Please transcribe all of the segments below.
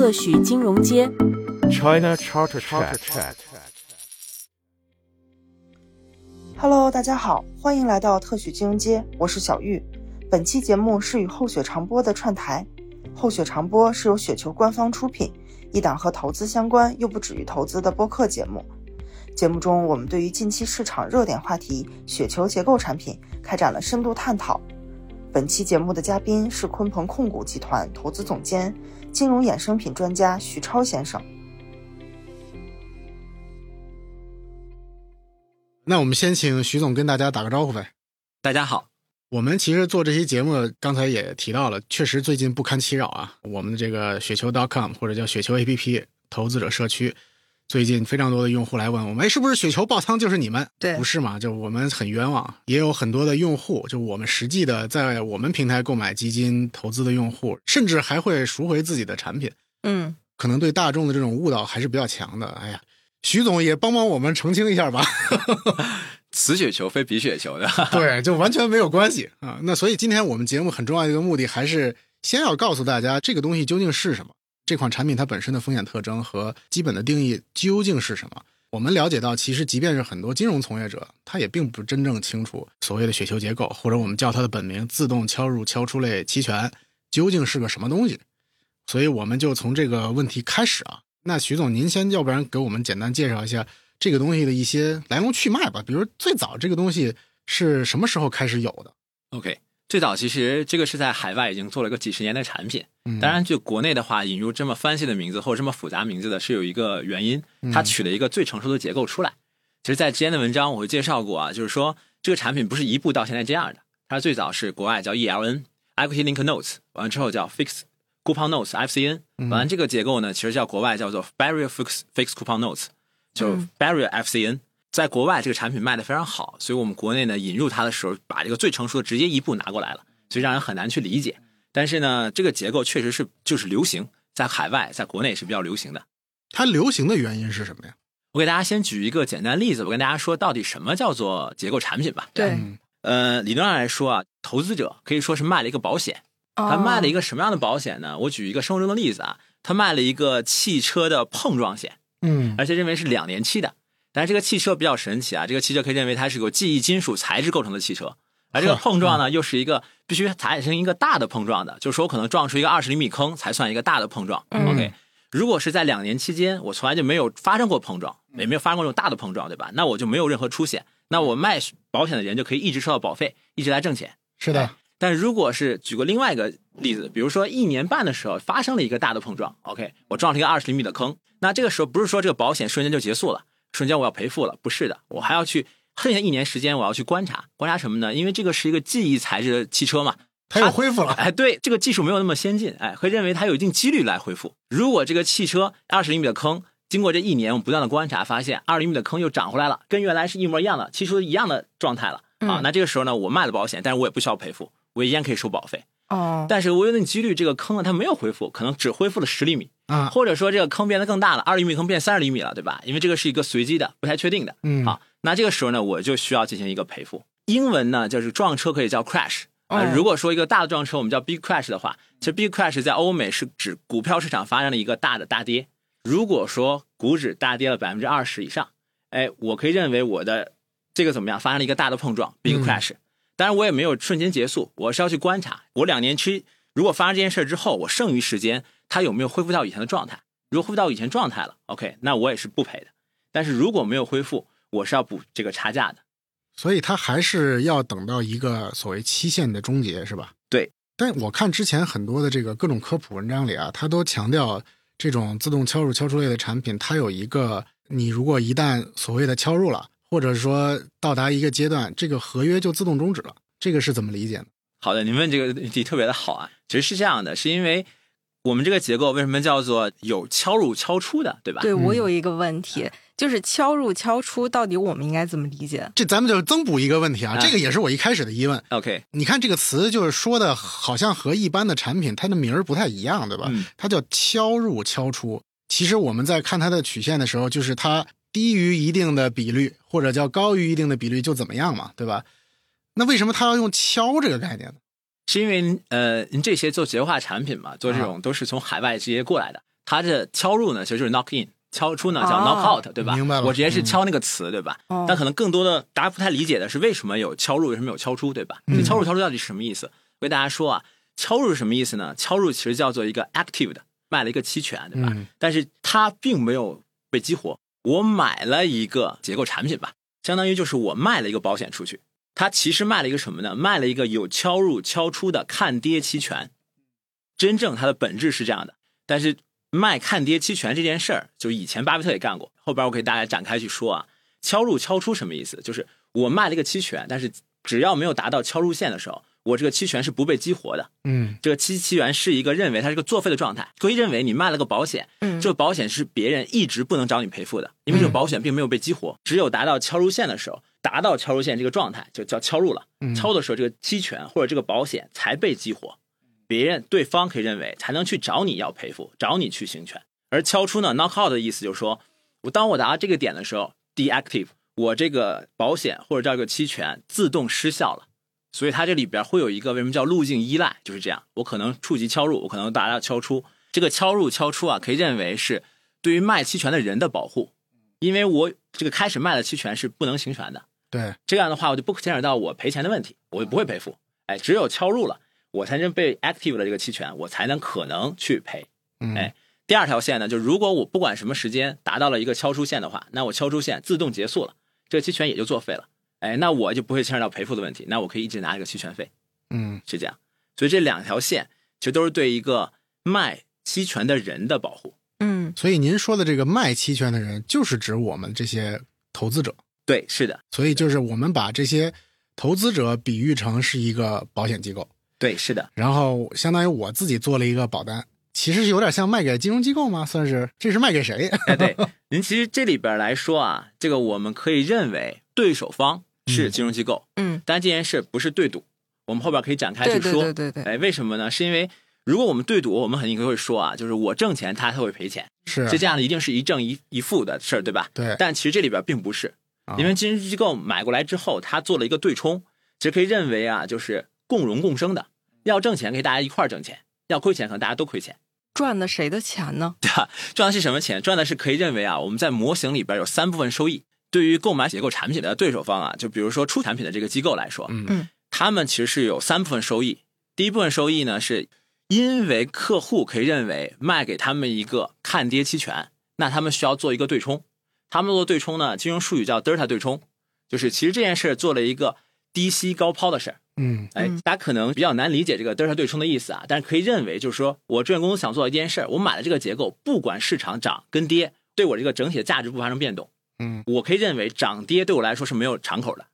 特许金融街。China Charter Chat. Hello，大家好，欢迎来到特许金融街，我是小玉。本期节目是与厚雪长播的串台。厚雪长播是由雪球官方出品，一档和投资相关又不止于投资的播客节目。节目中，我们对于近期市场热点话题雪球结构产品开展了深度探讨。本期节目的嘉宾是鲲鹏控股集团投资总监、金融衍生品专家徐超先生。那我们先请徐总跟大家打个招呼呗。大家好，我们其实做这期节目，刚才也提到了，确实最近不堪其扰啊。我们的这个雪球 .com 或者叫雪球 APP 投资者社区，最近非常多的用户来问我们，哎，是不是雪球爆仓就是你们？对不是嘛？就我们很冤枉，也有很多的用户，就我们实际的在我们平台购买基金投资的用户，甚至还会赎回自己的产品，嗯，可能对大众的这种误导还是比较强的。哎呀，徐总也帮帮我们澄清一下吧。此雪球非彼雪球的。对，就完全没有关系啊。那所以今天我们节目很重要的一个目的，还是先要告诉大家这个东西究竟是什么，这款产品它本身的风险特征和基本的定义究竟是什么。我们了解到，其实即便是很多金融从业者，他也并不真正清楚所谓的雪球结构，或者我们叫它的本名——自动敲入敲出类期权，究竟是个什么东西。所以我们就从这个问题开始啊。那徐总，您先要不然给我们简单介绍一下这个东西的一些来龙去脉吧。比如最早这个东西是什么时候开始有的？OK，最早其实这个是在海外已经做了个几十年的产品。嗯当然，就国内的话，引入这么 fancy 的名字或者这么复杂名字的，是有一个原因，嗯它取了一个最成熟的结构出来。其实，在之前的文章我会介绍过啊，就是说这个产品不是一步到现在这样的，它最早是国外叫 ELN Equity Link Notes，完了之后叫 Fixed Coupon Notes FCN，完了这个结构呢，其实叫国外叫做 Barrier Fixed Fixed Coupon Notes，就 Barrier FCN。在国外这个产品卖的非常好，所以我们国内呢引入它的时候，把这个最成熟的直接一步拿过来了，所以让人很难去理解。但是呢，这个结构确实是就是流行，在海外，在国内是比较流行的。它流行的原因是什么呀？我给大家先举一个简单例子，我跟大家说到底什么叫做结构产品吧。对，嗯呃，理论上来说啊，投资者可以说是卖了一个保险，他卖了一个什么样的保险呢？我举一个生活中的例子啊，他卖了一个汽车的碰撞险，嗯而且认为是两年期的。但是这个汽车比较神奇啊，这个汽车可以认为它是由记忆金属材质构成的汽车，而这个碰撞呢，又是一个必须产生一个大的碰撞的，就是说我可能撞出一个二十厘米坑才算一个大的碰撞。嗯 OK，如果是在两年期间，我从来就没有发生过碰撞，也没有发生过这种大的碰撞，对吧？那我就没有任何出险，那我卖保险的人就可以一直收到保费，一直来挣钱。是的，但如果是举个另外一个例子，比如说一年半的时候发生了一个大的碰撞，OK，我撞了一个二十厘米的坑，那这个时候不是说这个保险瞬间就结束了，瞬间我要赔付了，不是的，我还要去剩下一年时间我要去观察，观察什么呢？因为这个是一个记忆材质的汽车嘛，它又恢复了。哎，对，这个技术没有那么先进，哎，会认为它有一定几率来恢复。如果这个汽车二十厘米的坑，经过这一年我们不断的观察，发现二厘米的坑又长回来了，跟原来是一模一样的，汽车一样的状态了啊。那这个时候呢，我卖了保险，但是我也不需要赔付，我依然可以收保费。哦，但是我有点几率，这个坑呢它没有恢复，可能只恢复了十厘米，啊，或者说这个坑变得更大了，二厘米坑变三十厘米了，对吧？因为这个是一个随机的，不太确定的。嗯好，那这个时候呢，我就需要进行一个赔付。英文呢就是撞车可以叫 crash 啊、哦如果说一个大的撞车，我们叫 big crash 的话，其实 big crash 在欧美是指股票市场发生了一个大的大跌。如果说股指大跌了百分之二十以上，哎，我可以认为我的这个怎么样发生了一个大的碰撞，big 嗯 crash。当然，我也没有瞬间结束，我是要去观察。我两年期如果发生这件事之后，我剩余时间它有没有恢复到以前的状态？如果恢复到以前状态了，OK，那我也是不赔的。但是如果没有恢复，我是要补这个差价的。所以它还是要等到一个所谓期限的终结，是吧？对。但我看之前很多的这个各种科普文章里啊，它都强调这种自动敲入敲出类的产品，它有一个你如果一旦所谓的敲入了，或者说到达一个阶段，这个合约就自动终止了。这个是怎么理解呢？好的，您问这个问题特别的好啊。其实是这样的，是因为我们这个结构为什么叫做有敲入敲出的，对吧？对我嗯有一个问题，就是敲入敲出，到底我们应该怎么理解？这咱们就增补一个问题啊，啊这个也是我一开始的疑问。OK，你看这个词，就是说的好像和一般的产品它的名儿不太一样，对吧？嗯它叫敲入敲出。其实我们在看它的曲线的时候，就是它低于一定的比率，或者叫高于一定的比率就怎么样嘛，对吧？那为什么它要用敲这个概念呢？是因为呃，您这些做结构化产品嘛，做这种都是从海外直接过来的。它的敲入呢其实就是 knock in，敲出呢叫哦 knock out，、对吧？明白了我直接是嗯敲那个词，对吧？哦但可能更多的大家不太理解的是为什么有敲入，为什么有敲出，对吧？嗯这敲入敲出到底是什么意思？我给大家说啊，敲入是什么意思呢？敲入其实叫做一个 active 的，卖了一个期权，对吧？嗯但是它并没有被激活。我买了一个结构产品吧，相当于就是我卖了一个保险出去。他其实卖了一个什么呢？卖了一个有敲入敲出的看跌期权。真正它的本质是这样的，但是卖看跌期权这件事儿，就以前巴菲特也干过。后边我给大家展开去说啊，敲入敲出什么意思？就是我卖了一个期权，但是只要没有达到敲入线的时候，我这个期权是不被激活的。嗯这个期期权是一个认为它是个作废的状态，可以认为你卖了个保险，嗯这个保险是别人一直不能找你赔付的，因为这个保险并没有被激活，只有达到敲入线的时候，达到敲入线这个状态就叫敲入了。嗯敲的时候，这个期权或者这个保险才被激活，别人对方可以认为才能去找你要赔付，找你去行权。而敲出呢，knock out 的意思就是说，我当我达到这个点的时候，deactive，我这个保险或者叫这个期权自动失效了。所以它这里边会有一个为什么叫路径依赖，就是这样。我可能触及敲入，我可能达到敲出。这个敲入敲出啊，可以认为是对于卖期权的人的保护，因为我这个开始卖的期权是不能行权的。对，这样的话，我就不牵扯到我赔钱的问题，我就不会赔付。哎，只有敲入了，我才能被 active 了这个期权，我才能可能去赔。嗯哎第二条线呢，就如果我不管什么时间达到了一个敲出线的话，那我敲出线自动结束了，这个期权也就作废了。哎，那我就不会牵扯到赔付的问题，那我可以一直拿这个期权费，嗯是这样。所以这两条线其实都是对一个卖期权的人的保护。嗯所以您说的这个卖期权的人，就是指我们这些投资者。对，是的，所以就是我们把这些投资者比喻成是一个保险机构，对，是的，然后相当于我自己做了一个保单，其实是有点像卖给金融机构吗？算是这是卖给谁？哎，对，您其实这里边来说啊，这个我们可以认为对手方是金融机构，嗯，但这件事不是对赌，我们后边可以展开去说。对对对对，哎，为什么呢？是因为如果我们对赌，我们肯定会说啊，就是我挣钱，他他会赔钱，是这这样的一定是一正一一负的事儿，对吧？对，但其实这里边并不是，啊因为金融机构买过来之后，他做了一个对冲，其实可以认为啊，就是共荣共生的，要挣钱可以大家一块儿挣钱，要亏钱可能大家都亏钱。赚的谁的钱呢？对吧？赚的是什么钱？赚的是可以认为啊，我们在模型里边有三部分收益。对于购买结构产品的对手方啊，就比如说出产品的这个机构来说，嗯嗯他们其实是有三部分收益。第一部分收益呢，是因为客户可以认为卖给他们一个看跌期权，那他们需要做一个对冲。他们做对冲呢，金融术语叫德尔塔对冲，就是其实这件事做了一个低吸高抛的事儿。嗯哎嗯，大家可能比较难理解这个德尔塔对冲的意思啊，但是可以认为就是说我证券公司想做一件事儿，我买了这个结构，不管市场涨跟跌，对我这个整体的价值不发生变动，嗯我可以认为涨跌对我来说是没有敞口的。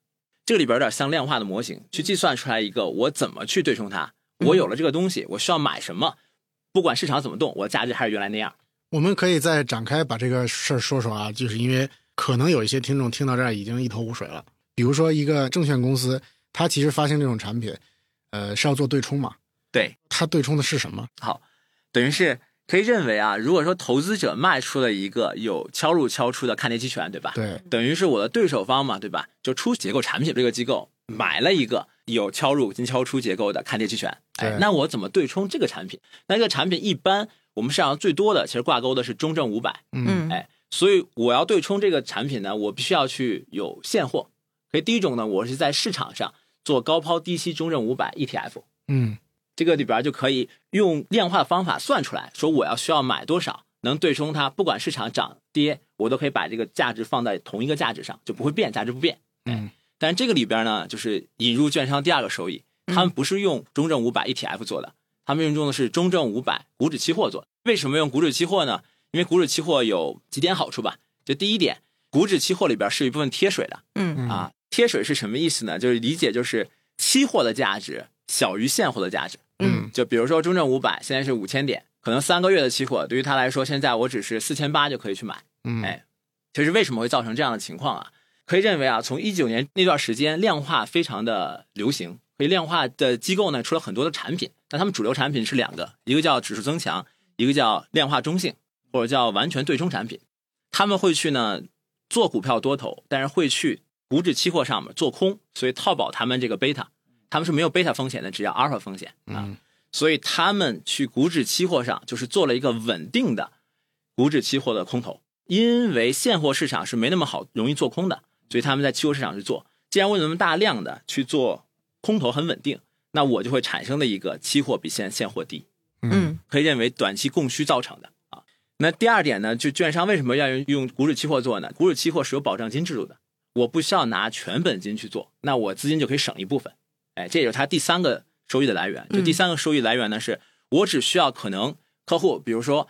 这个里边有点像量化的模型，去计算出来一个我怎么去对冲它。我有了这个东西，我需要买什么，不管市场怎么动，我的价值还是原来那样。我们可以再展开把这个事儿说说啊，就是因为可能有一些听众听到这儿已经一头雾水了。比如说一个证券公司，它其实发行这种产品，呃，是要做对冲嘛？对，它对冲的是什么？好，等于是可以认为啊，如果说投资者卖出了一个有敲入敲出的看跌期权，对吧？对，等于是我的对手方嘛，对吧？就出结构产品这个机构买了一个有敲入跟敲出结构的看跌期权，哎，那我怎么对冲这个产品？那这个产品一般我们市场上最多的其实挂钩的是中证五百，嗯嗯哎，所以我要对冲这个产品呢，我必须要去有现货。可以第一种呢，我是在市场上做高抛低吸中证五百 ETF，嗯这个里边就可以用量化的方法算出来，说我要需要买多少，能对冲它，不管市场涨跌，我都可以把这个价值放在同一个价值上，就不会变，价值不变。嗯但这个里边呢，就是引入券商第二个收益，他们不是用中证五百 ETF 做的，他们用的是中证五百股指期货做的。为什么用股指期货呢？因为股指期货有几点好处吧。就第一点，股指期货里边是一部分贴水的嗯嗯啊。贴水是什么意思呢？就是理解就是期货的价值小于现货的价值。嗯就比如说中证五百现在是五千点，可能三个月的期货对于他来说，现在我只是四千八就可以去买。嗯，哎其实为什么会造成这样的情况啊？可以认为啊，从一九年那段时间，量化非常的流行，所以量化的机构呢出了很多的产品，但他们主流产品是两个，一个叫指数增强，一个叫量化中性，或者叫完全对冲产品。他们会去呢做股票多头，但是会去股指期货上面做空，所以套保他们这个贝塔，他们是没有贝塔风险的，只要阿尔法风险啊。嗯所以他们去股指期货上就是做了一个稳定的股指期货的空头，因为现货市场是没那么好容易做空的，所以他们在期货市场去做。既然我有那么大量的去做空头很稳定，那我就会产生的一个期货比现现货低，嗯可以认为短期供需造成的啊。那第二点呢，就券商为什么要用用股指期货做呢？股指期货是有保证金制度的，我不需要拿全本金去做，那我资金就可以省一部分。哎，这也是它第三个收益的来源。就第三个收益来源呢，是我只需要可能客户，比如说，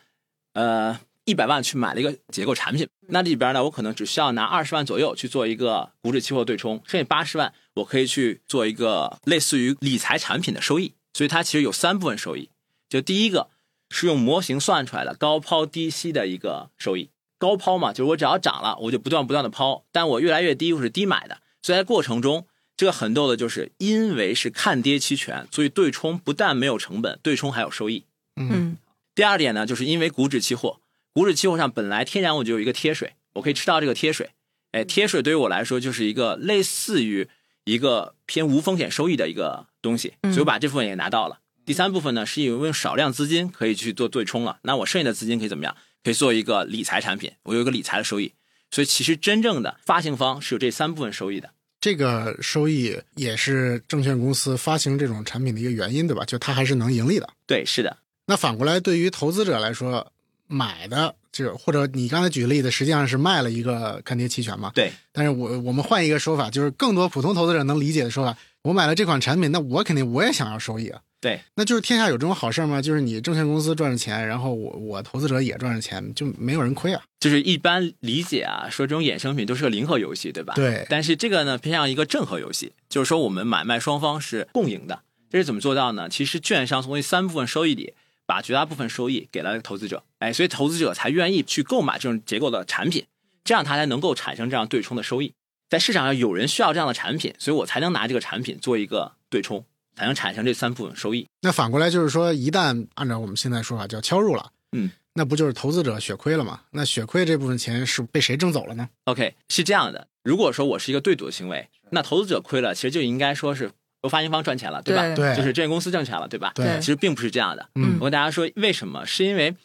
呃，一百万去买了一个结构产品，那里边呢，我可能只需要拿二十万左右去做一个股指期货对冲，剩下八十万我可以去做一个类似于理财产品的收益。所以它其实有三部分收益，就第一个是用模型算出来的高抛低吸的一个收益。高抛嘛，就是我只要涨了，我就不断不断的抛，但我越来越低，我是低买的，所以在过程中，这个很逗的就是因为是看跌期权，所以对冲不但没有成本，对冲还有收益。嗯第二点呢，就是因为股指期货，股指期货上本来天然我就有一个贴水，我可以吃到这个贴水。哎，贴水对于我来说就是一个类似于一个偏无风险收益的一个东西，所以我把这部分也拿到了。第三部分呢，是因为用少量资金可以去做对冲了，那我剩下的资金可以怎么样？可以做一个理财产品，我有一个理财的收益。所以其实真正的发行方是有这三部分收益的。这个收益也是证券公司发行这种产品的一个原因，对吧？就它还是能盈利的。对，是的，那反过来，对于投资者来说，买的就或者你刚才举的例子，实际上是卖了一个看跌期权嘛？对。但是我我们换一个说法，就是更多普通投资者能理解的说法，我买了这款产品，那我肯定我也想要收益啊。对，那就是天下有这种好事吗？就是你证券公司赚着钱，然后我我投资者也赚着钱，就没有人亏啊？就是一般理解啊，说这种衍生品都是个零和游戏，对吧？对但是这个呢，偏向一个正和游戏，就是说我们买卖双方是共赢的。这是怎么做到呢？其实券商从这三部分收益里，把绝大部分收益给了投资者，哎，所以投资者才愿意去购买这种结构的产品，这样他才能够产生这样对冲的收益。在市场上有人需要这样的产品，所以我才能拿这个产品做一个对冲，才能产生这三部分收益。那反过来就是说，一旦按照我们现在说法叫敲入了，嗯，那不就是投资者血亏了吗？那血亏这部分钱是被谁挣走了呢？OK，是这样的。如果说我是一个对赌的行为，那投资者亏了，其实就应该说是由发行方赚钱了，对吧？对对就是证券公司挣钱了，对吧？对其实并不是这样的。嗯我跟大家说，为什么？是因为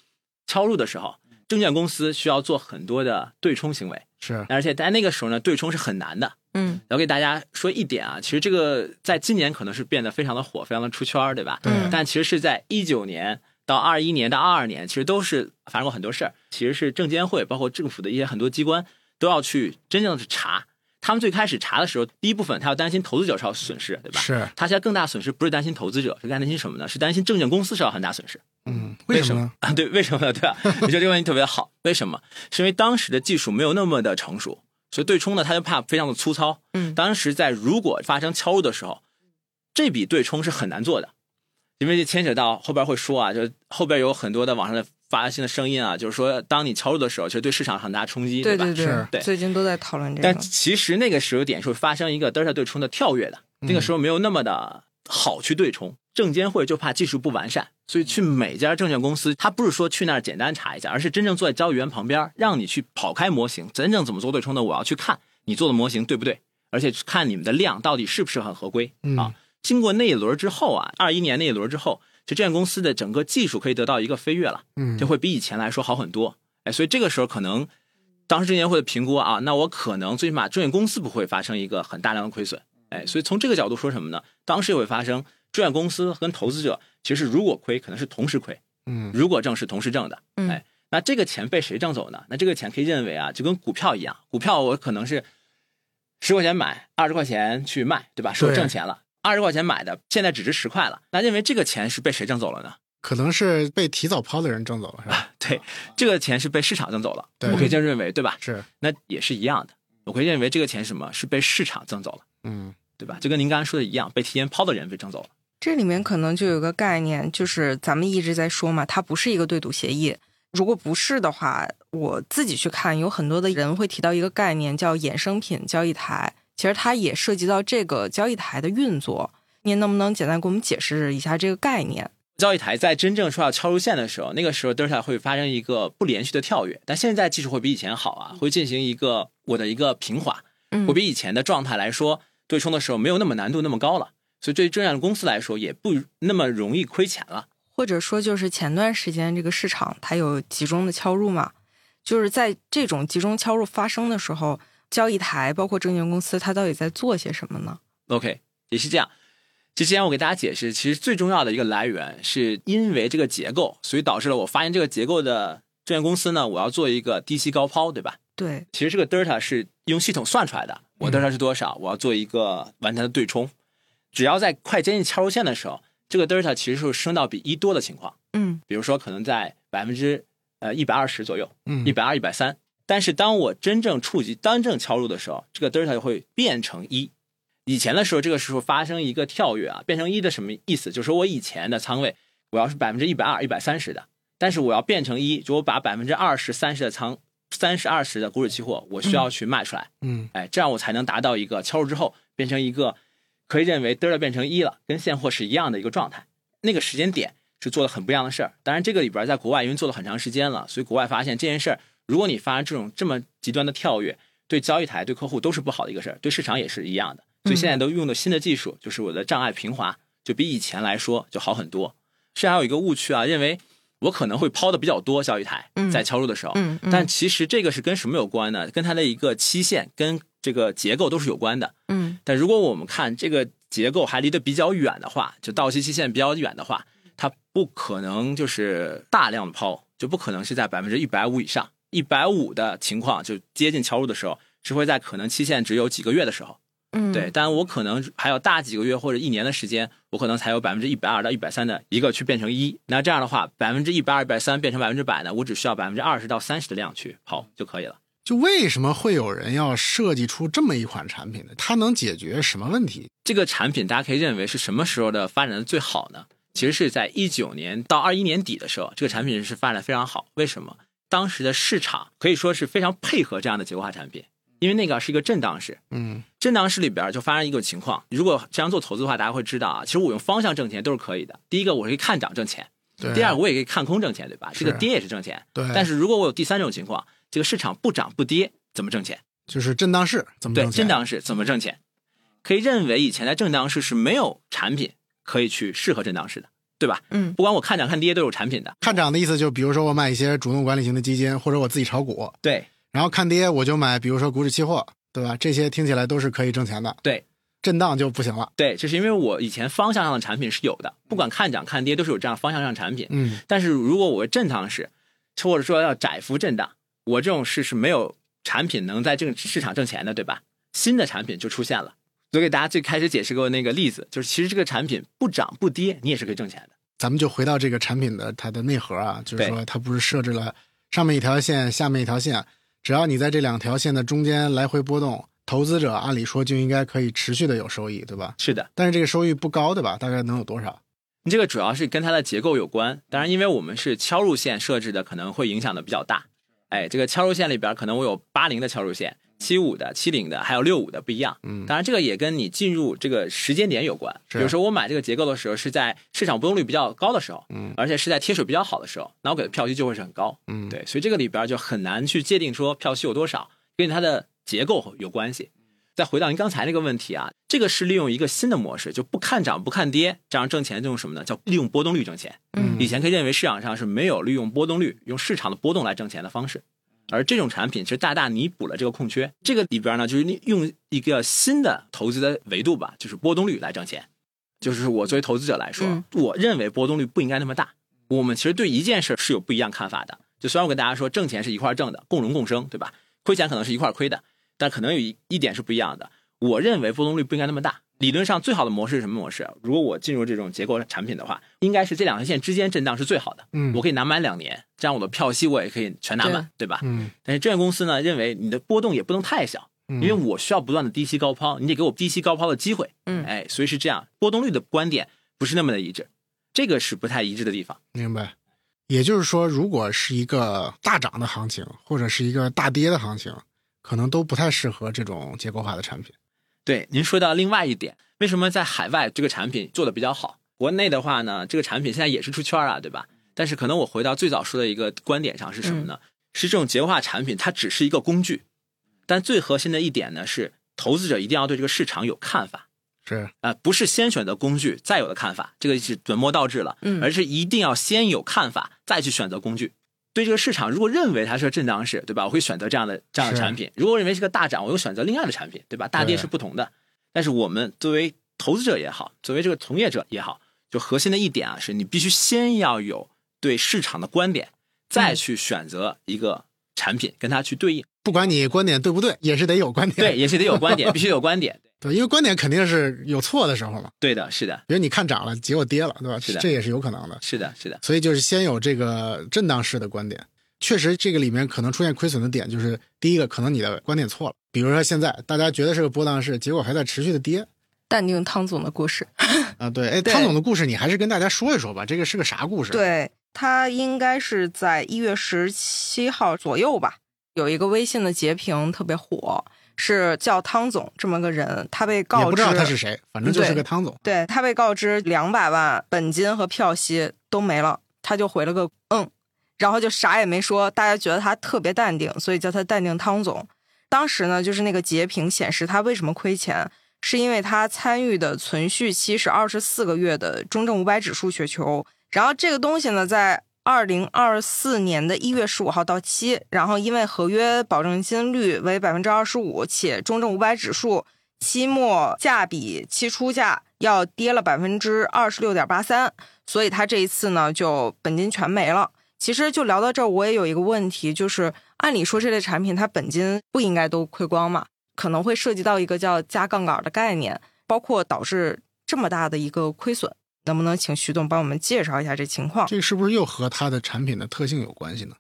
敲入的时候，证券公司需要做很多的对冲行为，是而且在那个时候呢，对冲是很难的。嗯我给大家说一点啊，其实这个在今年可能是变得非常的火，非常的出圈，对吧？对嗯但其实是在一九年到二一年到二二年，其实都是发生过很多事儿。其实是证监会包括政府的一些很多机关都要去真正的去查。他们最开始查的时候，第一部分他要担心投资者受到损失，对吧？是，他现在更大损失不是担心投资者，是担心什么呢？是担心证券公司受到很大损失。嗯，为什么呢？啊，对，为什么呢？对吧？你说这个问题特别好，为什么？是因为当时的技术没有那么的成熟，所以对冲呢，他就怕非常的粗糙。嗯当时在如果发生敲入的时候，这笔对冲是很难做的，因为牵扯到后边会说啊，就后边有很多的网上的发新的声音啊，就是说当你敲入的时候，其实对市场很大冲击，吧？对对是对最近都在讨论这个但。其实那个时候点是会发生一个德尔塔对冲的跳跃的，那个时候没有那么的好去对冲。证监会就怕技术不完善，所以去每家证券公司，他不是说去那儿简单查一下，而是真正坐在交易员旁边，让你去跑开模型，真正怎么做对冲的，我要去看你做的模型对不对，而且看你们的量到底是不是很合规嗯啊。经过那一轮之后啊，二一年那一轮之后，就证券公司的整个技术可以得到一个飞跃了。嗯，就会比以前来说好很多。哎，所以这个时候可能当时证监会的评估啊，那我可能最起码证券公司不会发生一个很大量的亏损。哎，所以从这个角度说什么呢？当时也会发生证券公司跟投资者其实如果亏，可能是同时亏；嗯如果挣是同时挣的。嗯哎，那这个钱被谁挣走呢？那这个钱可以认为啊，就跟股票一样，股票我可能是十块钱买，二十块钱去卖，对吧？是我挣钱了。二十块钱买的，现在只值十块了。那认为这个钱是被谁挣走了呢？可能是被提早抛的人挣走了，是吧？对，这个钱是被市场挣走了，对我可以这样认为，对吧？是，那也是一样的，我可以认为这个钱是什么是被市场挣走了，嗯对吧？就跟您刚才说的一样，被提前抛的人被挣走了。这里面可能就有个概念，就是咱们一直在说嘛，它不是一个对赌协议。如果不是的话，我自己去看，有很多的人会提到一个概念叫衍生品交易台，其实它也涉及到这个交易台的运作。您能不能简单给我们解释一下这个概念？交易台在真正说要敲入线的时候，那个时候德尔塔会发生一个不连续的跳跃，但现在技术会比以前好啊，会进行一个我的一个平滑，嗯会比以前的状态来说，对冲的时候没有那么难度那么高了，所以对于证券公司来说也不那么容易亏钱了。或者说就是前段时间这个市场它有集中的敲入嘛，就是在这种集中敲入发生的时候，交易台包括证券公司它到底在做些什么呢？OK，也是这样。之前我给大家解释，其实最重要的一个来源是因为这个结构，所以导致了我发现这个结构的证券公司呢，我要做一个低吸高抛，对吧？对，其实这个 delta 是用系统算出来的，我 delta 是多少？我要做一个完全的对冲。只要在快接近敲入线的时候，这个 delta 其实是升到比一多的情况，嗯比如说可能在百分之呃一百二十左右，嗯一百二、一百三。但是当我真正触及单正敲入的时候，这个 delta 就会变成一。以前的时候，这个时候发生一个跳跃啊，变成一的什么意思？就是说我以前的仓位我要是百分之一百二、一百三十的，但是我要变成一，就我把百分之二十、三十的仓、三十、二十的股指期货，我需要去卖出来，嗯哎，这样我才能达到一个敲入之后变成一个可以认为 delta 变成一了，跟现货是一样的一个状态。那个时间点是做了很不一样的事儿。当然，这个里边在国外因为做了很长时间了，所以国外发现这件事儿，如果你发生这种这么极端的跳跃，对交易台、对客户都是不好的一个事儿，对市场也是一样的。所以现在都用的新的技术，就是我的障碍平滑，就比以前来说就好很多。甚至还有一个误区啊，认为我可能会抛的比较多，交易台嗯在敲入的时候，嗯嗯但其实这个是跟什么有关呢？跟它的一个期限跟这个结构都是有关的。嗯但如果我们看这个结构还离得比较远的话，就到期期限比较远的话，它不可能就是大量的抛，就不可能是在百分之一百五以上。一百五的情况就接近敲入的时候，是会在可能期限只有几个月的时候。嗯，对，但我可能还有大几个月或者一年的时间，我可能才有百分之一百二到一百三的一个去变成一。那这样的话，百分之一百二、一百三变成百分之百呢，我只需要百分之二十到三十的量去跑就可以了。就为什么会有人要设计出这么一款产品呢？它能解决什么问题？这个产品大家可以认为是什么时候的发展的最好呢？其实是在一九年到二一年底的时候，这个产品是发展的非常好。为什么？当时的市场可以说是非常配合这样的结构化产品，因为那个是一个震荡市，嗯震荡市里边就发生一个情况，如果这样做投资的话，大家会知道啊，其实我用方向挣钱都是可以的。第一个，我可以看涨挣钱；对。第二个，我也可以看空挣钱，对吧？这个跌也是挣钱。对，但是如果我有第三种情况，这个市场不涨不跌，怎么挣钱？就是震荡市怎么对，挣钱震荡市怎么挣钱？可以认为以前在震荡市是没有产品可以去适合震荡市的，对吧？嗯不管我看涨看跌都有产品的。看涨的意思就比如说我买一些主动管理型的基金，或者我自己炒股，对然后看跌我就买，比如说股指期货，对吧？这些听起来都是可以挣钱的。对震荡就不行了。对，这是因为我以前方向上的产品是有的，不管看涨看跌都是有这样方向上的产品。嗯但是如果我震荡是，或者说要窄幅震荡，我这种事是没有产品能在这个市场挣钱的，对吧？新的产品就出现了。我给大家最开始解释过那个例子，就是其实这个产品不涨不跌，你也是可以挣钱的。咱们就回到这个产品的它的内核啊，就是说它不是设置了上面一条线，下面一条线，只要你在这两条线的中间来回波动，投资者按理说就应该可以持续的有收益，对吧？是的，但是这个收益不高，对吧？大概能有多少？你这个主要是跟它的结构有关。当然，因为我们是敲入线设置的，可能会影响的比较大。哎，这个敲入线里边可能我有八零的敲入线、七五的、七零的，还有六五的不一样。嗯当然，这个也跟你进入这个时间点有关。是比如说，我买这个结构的时候是在市场波动率比较高的时候，嗯而且是在贴水比较好的时候，那我给的票息就会是很高。嗯，对，所以这个里边就很难去界定说票息有多少，跟它的结构有关系。再回到您刚才那个问题啊，这个是利用一个新的模式，就不看涨不看跌，这样挣钱，就用什么呢？叫利用波动率挣钱。嗯以前可以认为市场上是没有利用波动率、用市场的波动来挣钱的方式，而这种产品其实大大弥补了这个空缺。这个里边呢，就是利用一个新的投资的维度吧，就是波动率来挣钱。就是我作为投资者来说，嗯我认为波动率不应该那么大。我们其实对一件事是有不一样看法的。就虽然我跟大家说挣钱是一块挣的，共荣共生，对吧？亏钱可能是一块亏的，但可能有一一点是不一样的。我认为波动率不应该那么大。理论上最好的模式是什么模式？如果我进入这种结构产品的话，应该是这两条线之间震荡是最好的。嗯我可以拿满两年，这样我的票息我也可以全拿满，对吧？嗯但是证券公司呢，认为你的波动也不能太小，嗯因为我需要不断的低吸高抛，你得给我低吸高抛的机会。嗯哎，所以是这样，波动率的观点不是那么的一致，这个是不太一致的地方。明白。也就是说，如果是一个大涨的行情，或者是一个大跌的行情，可能都不太适合这种结构化的产品。对，您说到另外一点，为什么在海外这个产品做的比较好？国内的话呢，这个产品现在也是出圈啊，对吧？但是可能我回到最早说的一个观点上是什么呢？是这种结构化产品它只是一个工具，但最核心的一点呢是，投资者一定要对这个市场有看法。是呃，不是先选择工具再有的看法，这个是本末倒置了，嗯而是一定要先有看法再去选择工具。对这个市场，如果认为它是个震荡市，对吧？我会选择这样的这样的产品；如果认为是个大涨，我又选择另外的产品，对吧？大跌是不同的。但是我们作为投资者也好，作为这个从业者也好，就核心的一点啊，是你必须先要有对市场的观点，再去选择一个产品跟它去对应。不管你观点对不对，也是得有观点。对，也是得有观点，必须有观点。对，因为观点肯定是有错的时候嘛。对的，是的，比如你看涨了，结果跌了，对吧？是的这也是有可能的。是的，是的，所以就是先有这个震荡式的观点。确实，这个里面可能出现亏损的点，就是第一个，可能你的观点错了。比如说现在大家觉得是个波浪式，结果还在持续的跌淡定汤总的故事。啊。对，哎，汤总的故事你还是跟大家说一说吧。这个是个啥故事？，对他应该是在一月十七号左右吧，有一个微信的截屏特别火，是叫汤总这么个人，他被告知也不知道他是谁，反正就是个汤总。对他被告知两百万本金和票息都没了，他就回了个嗯，然后就啥也没说。大家觉得他特别淡定，所以叫他淡定汤总。当时呢，就是那个截屏显示他为什么亏钱，是因为他参与的存续期是二十四个月的中证五百指数雪球，然后这个东西呢，在二零二四年的一月十五号到期，然后因为合约保证金率为百分之二十五，且中证五百指数期末价比期初价要跌了百分之二十六点八三，所以他这一次呢就本金全没了。其实就聊到这儿，我也有一个问题，就是按理说这类产品它本金不应该都亏光嘛，可能会涉及到一个叫加杠杆的概念，包括导致这么大的一个亏损。能不能请徐总帮我们介绍一下这情况？这是不是又和它的产品的特性有关系呢？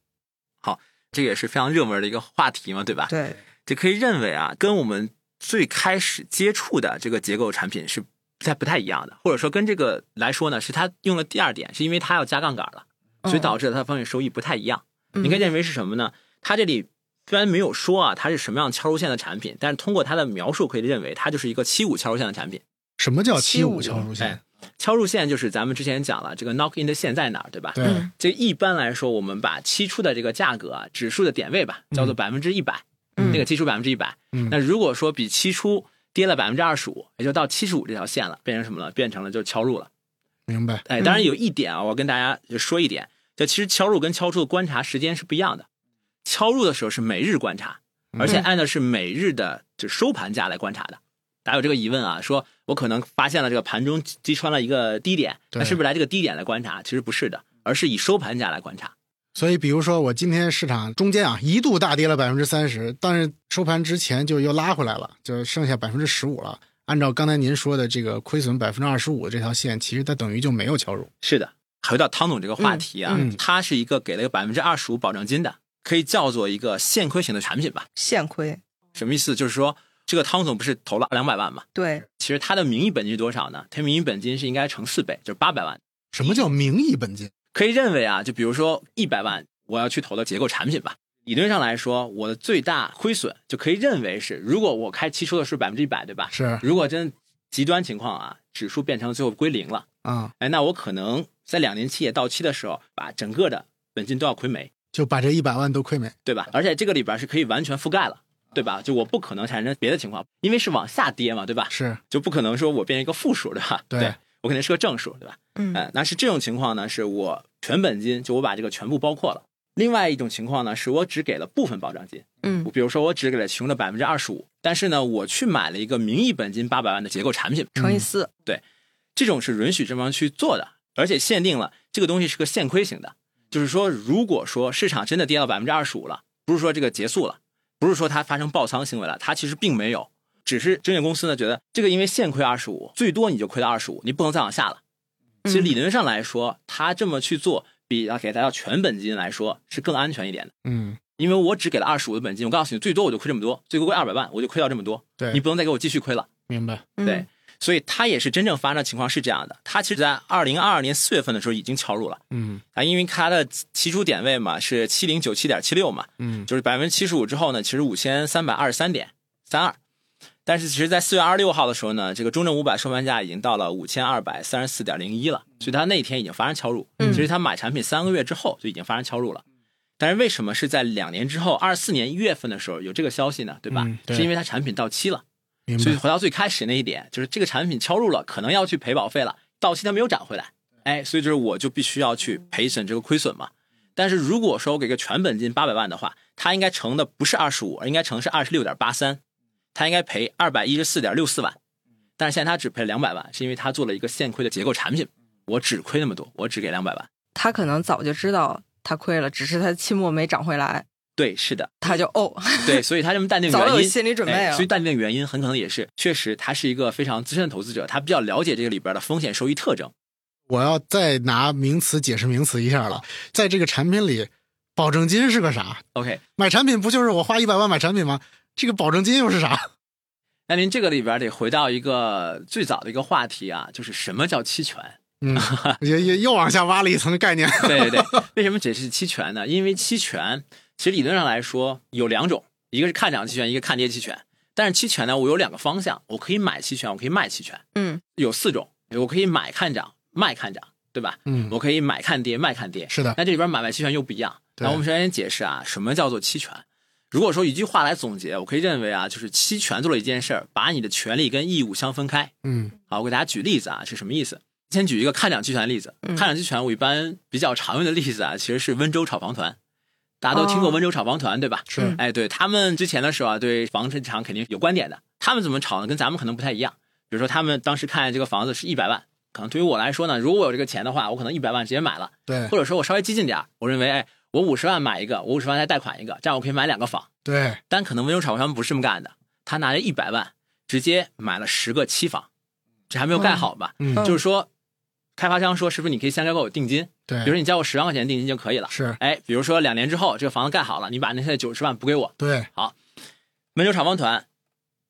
好这个也是非常热门的一个话题嘛，对吧？对，这可以认为啊，跟我们最开始接触的这个结构产品是不太不太一样的，或者说跟这个来说呢，是它用了第二点，是因为它要加杠杆了，所以导致它的风险收益不太一样。嗯你可以认为是什么呢？它这里虽然没有说啊，它是什么样敲入线的产品，但是通过它的描述可以认为它就是一个七五敲入线的产品。什么叫七五敲入线哎？敲入线就是咱们之前讲了，这个 knock in 的线在哪儿，对吧？对，嗯这一般来说，我们把期初的这个价格啊，指数的点位吧，叫做百分之一百，嗯那个期初百分之一百。嗯那如果说比期初跌了百分之二十五，也就到七十五这条线了，变成什么了？变成了就敲入了。明白。哎，当然有一点啊，我跟大家就说一点，就其实敲入跟敲出的观察时间是不一样的。敲入的时候是每日观察，而且按的是每日的就收盘价来观察的。大家有这个疑问啊，说我可能发现了这个盘中击穿了一个低点，对那是不是来这个低点来观察？其实不是的，而是以收盘价来观察。所以，比如说我今天市场中间啊一度大跌了百分之三十，但是收盘之前就又拉回来了，就剩下百分之十五了。按照刚才您说的这个亏损百分之二十五的这条线，其实它等于就没有敲入。是的，回到汤总这个话题啊，嗯嗯它是一个给了一个百分之二十五保证金的，可以叫做一个现亏型的产品吧？现亏，什么意思？就是说这个汤总不是投了两百万嘛？对，其实他的名义本金是多少呢？他名义本金是应该乘四倍，就是八百万。什么叫名义本金？可以认为啊，就比如说一百万，我要去投的结构产品吧。理论上来说，我的最大亏损就可以认为是，如果我开期初的是百分之一百，对吧？是如果真极端情况啊，指数变成最后归零了，啊，哎，那我可能在两年期也到期的时候，把整个的本金都要亏没，就把这一百万都亏没。对吧？而且这个里边是可以完全覆盖了，对吧？就我不可能产生别的情况，因为是往下跌嘛，对吧？是就不可能说我变成一个负数，对吧？对我肯定是个正数，对吧？嗯哎，那是这种情况呢，是我全本金，就我把这个全部包括了。另外一种情况呢，是我只给了部分保障金，嗯比如说我只给了其中的百分之二十五，但是呢，我去买了一个名义本金八百万的结构产品，乘以四，对这种是允许这方去做的，而且限定了这个东西是个限亏型的，就是说，如果说市场真的跌到百分之二十五了，不是说这个结束了，不是说它发生爆仓行为了，它其实并没有，只是证券公司呢觉得这个因为现亏二十五，最多你就亏到二十五，你不能再往下了。其实理论上来说，他这么去做，比要给大家全本金来说是更安全一点的。嗯，因为我只给了二十五的本金，我告诉你，最多我就亏这么多，最多亏二百万，我就亏到这么多，对你不能再给我继续亏了。明白。嗯对，所以它也是真正发生的情况是这样的，它其实在二零二二年四月份的时候已经敲入了嗯啊，因为它的起初点位嘛是七零九七点七六嘛，嗯就是百分之七十五之后呢，其实五千三百二十三点三二，但是其实，在四月二十六号的时候呢，这个中证五百收盘价已经到了五千二百三十四点零一了，所以它那天已经发生敲入。嗯其实它买产品三个月之后就已经发生敲入了。但是为什么是在两年之后，二四年一月份的时候有这个消息呢？对吧？嗯对是因为它产品到期了。所以回到最开始那一点，就是这个产品敲入了，可能要去赔保费了，到期它没有涨回来，哎，所以就是我就必须要去赔损这个亏损嘛。但是如果说我给个全本金八百万的话，它应该乘的不是二十五，而应该乘是二十六点八三，它应该赔二百一十四点六四万。但是现在他只赔了两百万，是因为他做了一个现亏的结构产品，我只亏那么多，我只给两百万。他可能早就知道他亏了，只是他期末没涨回来，对，是的，他就哦，对，所以他这么淡定的早有原因，心理准备啊哎所以淡定的原因很可能也是，确实他是一个非常资深的投资者，他比较了解这个里边的风险收益特征。我要再拿名词解释名词一下了，在这个产品里，保证金是个啥？OK，买产品不就是我花一百万买产品吗？这个保证金又是啥？那您这个里边得回到一个最早的一个话题啊，就是什么叫期权？嗯，也也又往下挖了一层概念。对对对，为什么解释期权呢？因为期权其实理论上来说有两种，一个是看涨期权，一个看跌期权。但是期权呢，我有两个方向，我可以买期权，我可以卖期权，嗯有四种，我可以买看涨，卖看涨，对吧？嗯，我可以买看跌，卖看跌。是的，那这里边买卖期权又不一样。对那我们首先解释啊，什么叫做期权？如果说一句话来总结，我可以认为啊，就是期权做了一件事儿，把你的权利跟义务相分开。嗯好，我给大家举例子啊，是什么意思？先举一个看涨期权的例子。嗯看涨期权，我一般比较常用的例子啊，其实是温州炒房团。大家都听过哦温州炒房团，对吧？是嗯哎，对他们之前的时候啊，对房地产肯定有观点的。他们怎么炒呢？跟咱们可能不太一样。比如说，他们当时看这个房子是一百万，可能对于我来说呢，如果我有这个钱的话，我可能一百万直接买了。对或者说我稍微激进点儿，我认为，哎，我五十万买一个，我五十万再贷款一个，这样我可以买两个房。对，但可能温州炒房他们不是这么干的，他拿着一百万直接买了十个期房，这还没有盖好吧？嗯嗯就是说，开发商说是不是你可以先给我定金？对，比如说你交我十万块钱定金就可以了。是，哎，比如说两年之后这个房子盖好了，你把那些九十万补给我。对，好温州炒房团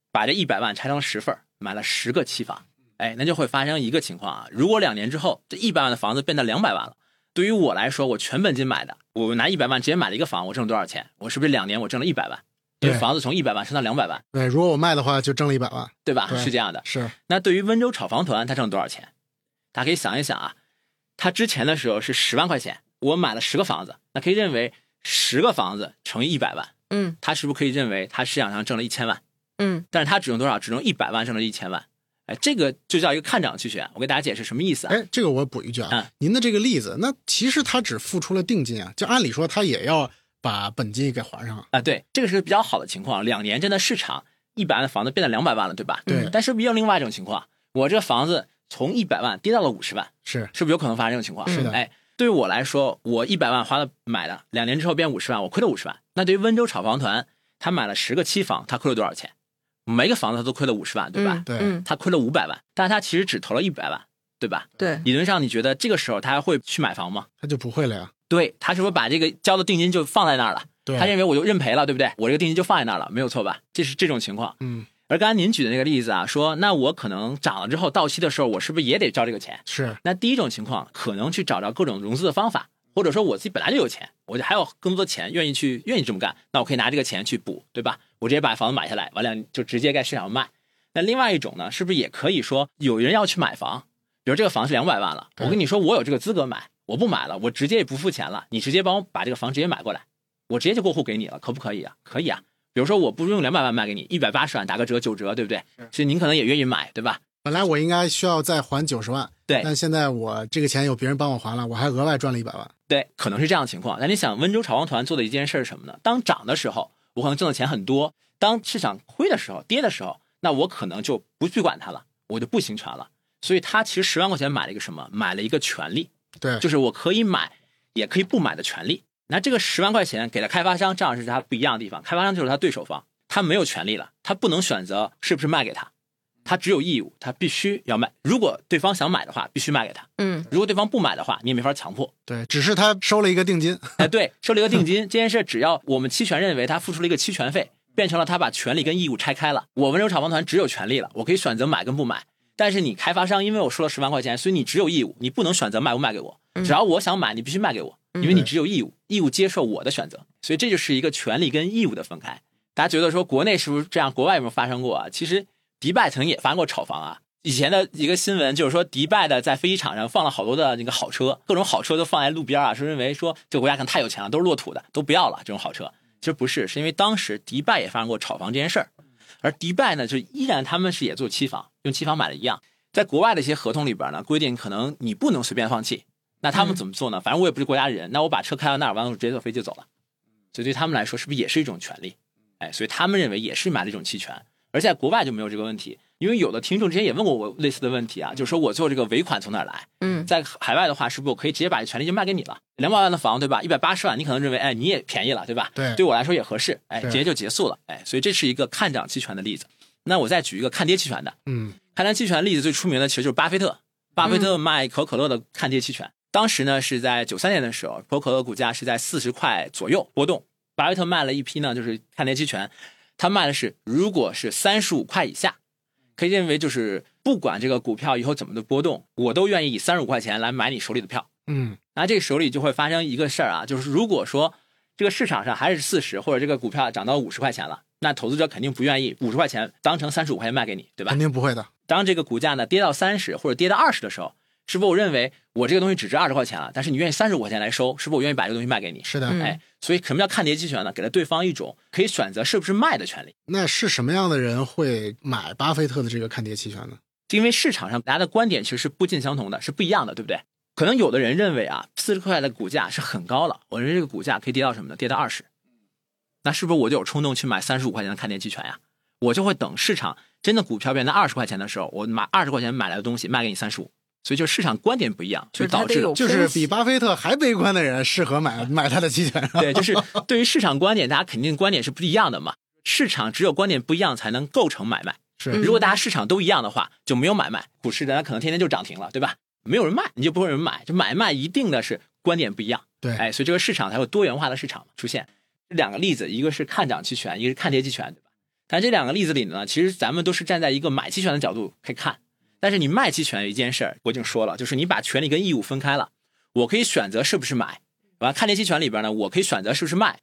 把这一百万拆成十份，买了十个期房。哎，那就会发生一个情况啊，如果两年之后这一百万的房子变到两百万了，对于我来说，我全本金买的，我拿一百万直接买了一个房，我挣多少钱？我是不是两年我挣了一百万？因为对房子从一百万升到两百万，对，如果我卖的话，就挣了一百万。对吧？对是这样的。是，那对于温州炒房团，他挣多少钱？大家可以想一想啊，他之前的时候是十万块钱，我买了十个房子，那可以认为十个房子乘以一百万，嗯他是不是可以认为他市场上挣了一千万？嗯但是他只用多少？只用一百万挣了一千万。哎，这个就叫一个看涨期权。我给大家解释什么意思啊？哎，这个我补一句啊，嗯您的这个例子，那其实他只付出了定金啊，就按理说他也要把本金给还上。啊，对，这个是比较好的情况。两年真的市场一百万的房子变成两百万了，对吧？对但是不是也有另外一种情况？我这个房子从一百万跌到了五十万，是，是不是有可能发生这种情况？是的哎，对于我来说，我一百万花了买的，两年之后变五十万，我亏了五十万。那对于温州炒房团，他买了十个期房，他亏了多少钱？每个房子他都亏了五十万，对吧？嗯对嗯他亏了五百万，但是他其实只投了一百万，对吧？对，理论上，你觉得这个时候他还会去买房吗？他就不会了呀。对他是不是把这个交的定金就放在那儿了？对，他认为我就认赔了，对不对？我这个定金就放在那儿了，没有错吧？这是这种情况。嗯，而刚才您举的那个例子啊，说那我可能涨了之后到期的时候，我是不是也得交这个钱？是，那第一种情况，可能去找着各种融资的方法，或者说我自己本来就有钱，我就还有更多的钱愿意去愿意这么干，那我可以拿这个钱去补，对吧？我直接把房子买下来，完了就直接在市场上卖。那另外一种呢，是不是也可以说有人要去买房，比如这个房是两百万了，我跟你说我有这个资格买，我不买了，我直接也不付钱了，你直接帮我把这个房直接买过来，我直接就过户给你了，可不可以啊？可以啊。比如说我不用两百万卖给你，一百八十万打个折九折，对不对？所以您可能也愿意买，对吧？本来我应该需要再还九十万，对但现在我这个钱有别人帮我还了，我还额外赚了一百万。对，可能是这样的情况。那你想，温州炒房团做的一件事是什么呢？当涨的时候，我可能挣的钱很多；当市场亏的时候、跌的时候，那我可能就不去管它了，我就不行权了。所以他其实十万块钱买了一个什么？买了一个权利，对，就是我可以买，也可以不买的权利。那这个十万块钱给了开发商，这样是他不一样的地方。开发商就是他对手方，他没有权利了，他不能选择是不是卖给他，他只有义务，他必须要卖。如果对方想买的话，必须卖给他；嗯如果对方不买的话，你也没法强迫。对，只是他收了一个定金。哎，对，收了一个定金，这件事只要我们期权认为他付出了一个期权费，变成了他把权利跟义务拆开了。我温州炒房团只有权利了，我可以选择买跟不买。但是你开发商，因为我收了十万块钱，所以你只有义务，你不能选择卖不卖给我。嗯只要我想买，你必须卖给我，因为你只有义务，义务接受我的选择。所以这就是一个权利跟义务的分开。大家觉得说国内是不是这样？国外有没有发生过啊？其实迪拜曾经也发生过炒房啊。以前的一个新闻就是说，迪拜的在飞机场上放了好多的那个好车，各种好车都放在路边啊，是认为说这个国家可能太有钱了，都是落土的，都不要了这种好车。其实不是，是因为当时迪拜也发生过炒房这件事儿。而迪拜呢，就依然他们是也做期房，用期房买的一样。在国外的一些合同里边呢，规定可能你不能随便放弃。那他们怎么做呢？反正我也不是国家人，那我把车开到那儿，完了我直接坐飞机走了。所以对他们来说，是不是也是一种权利？哎，所以他们认为也是买了一种期权。而在国外就没有这个问题，因为有的听众之前也问过我类似的问题啊，就是说我做这个尾款从哪儿来？嗯，在海外的话，是不是我可以直接把这权利就卖给你了？两百万的房，对吧？一百八十万，你可能认为，哎，你也便宜了，对吧？对对我来说也合适，哎，直接就结束了，哎，所以这是一个看涨期权的例子。那我再举一个看跌期权的，嗯看跌期权的例子最出名的其实就是巴菲特，巴菲特卖可口可乐的看跌期权。当时呢是在九三年的时候，可口可乐股价是在四十块左右波动，巴菲特卖了一批呢就是看跌期权，他卖的是如果是三十五块以下，可以认为就是不管这个股票以后怎么的波动，我都愿意以三十五块钱来买你手里的票。嗯那这个手里就会发生一个事儿啊，就是如果说这个市场上还是四十，或者这个股票涨到五十块钱了，那投资者肯定不愿意五十块钱当成三十五块钱卖给你，对吧肯？定不会的。当这个股价呢跌到三十或者跌到二十的时候，是否我认为我这个东西只值二十块钱了，但是你愿意三十五块钱来收，是否我愿意把这个东西卖给你？是的，嗯哎，所以什么叫看跌期权呢？给了对方一种可以选择是不是卖的权利。那是什么样的人会买巴菲特的这个看跌期权呢？因为市场上大家的观点其实是不尽相同的，是不一样的，对不对？可能有的人认为啊，四十块的股价是很高了，我认为这个股价可以跌到什么呢？跌到二十，那是不是我就有冲动去买三十五块钱的看跌期权呀？我就会等市场真的股票变成二十块钱的时候，我买二十块钱买来的东西卖给你三十五，所以就市场观点不一样，所以导致就是比巴菲特还悲观的人适合买买他的期权。对，就是对于市场观点，大家肯定观点是不一样的嘛。市场只有观点不一样，才能构成买卖。是嗯如果大家市场都一样的话，就没有买卖。股市大家可能天天就涨停了，对吧？没有人卖，你就不会有人买。就买卖一定的是观点不一样，对，哎，所以这个市场才有多元化的市场出现。两个例子，一个是看涨期权，一个是看跌期权，对吧？但这两个例子里呢，其实咱们都是站在一个买期权的角度可以看。但是你卖期权有一件事儿，我已经说了，就是你把权利跟义务分开了。我可以选择是不是买，完看跌期权里边呢，我可以选择是不是卖，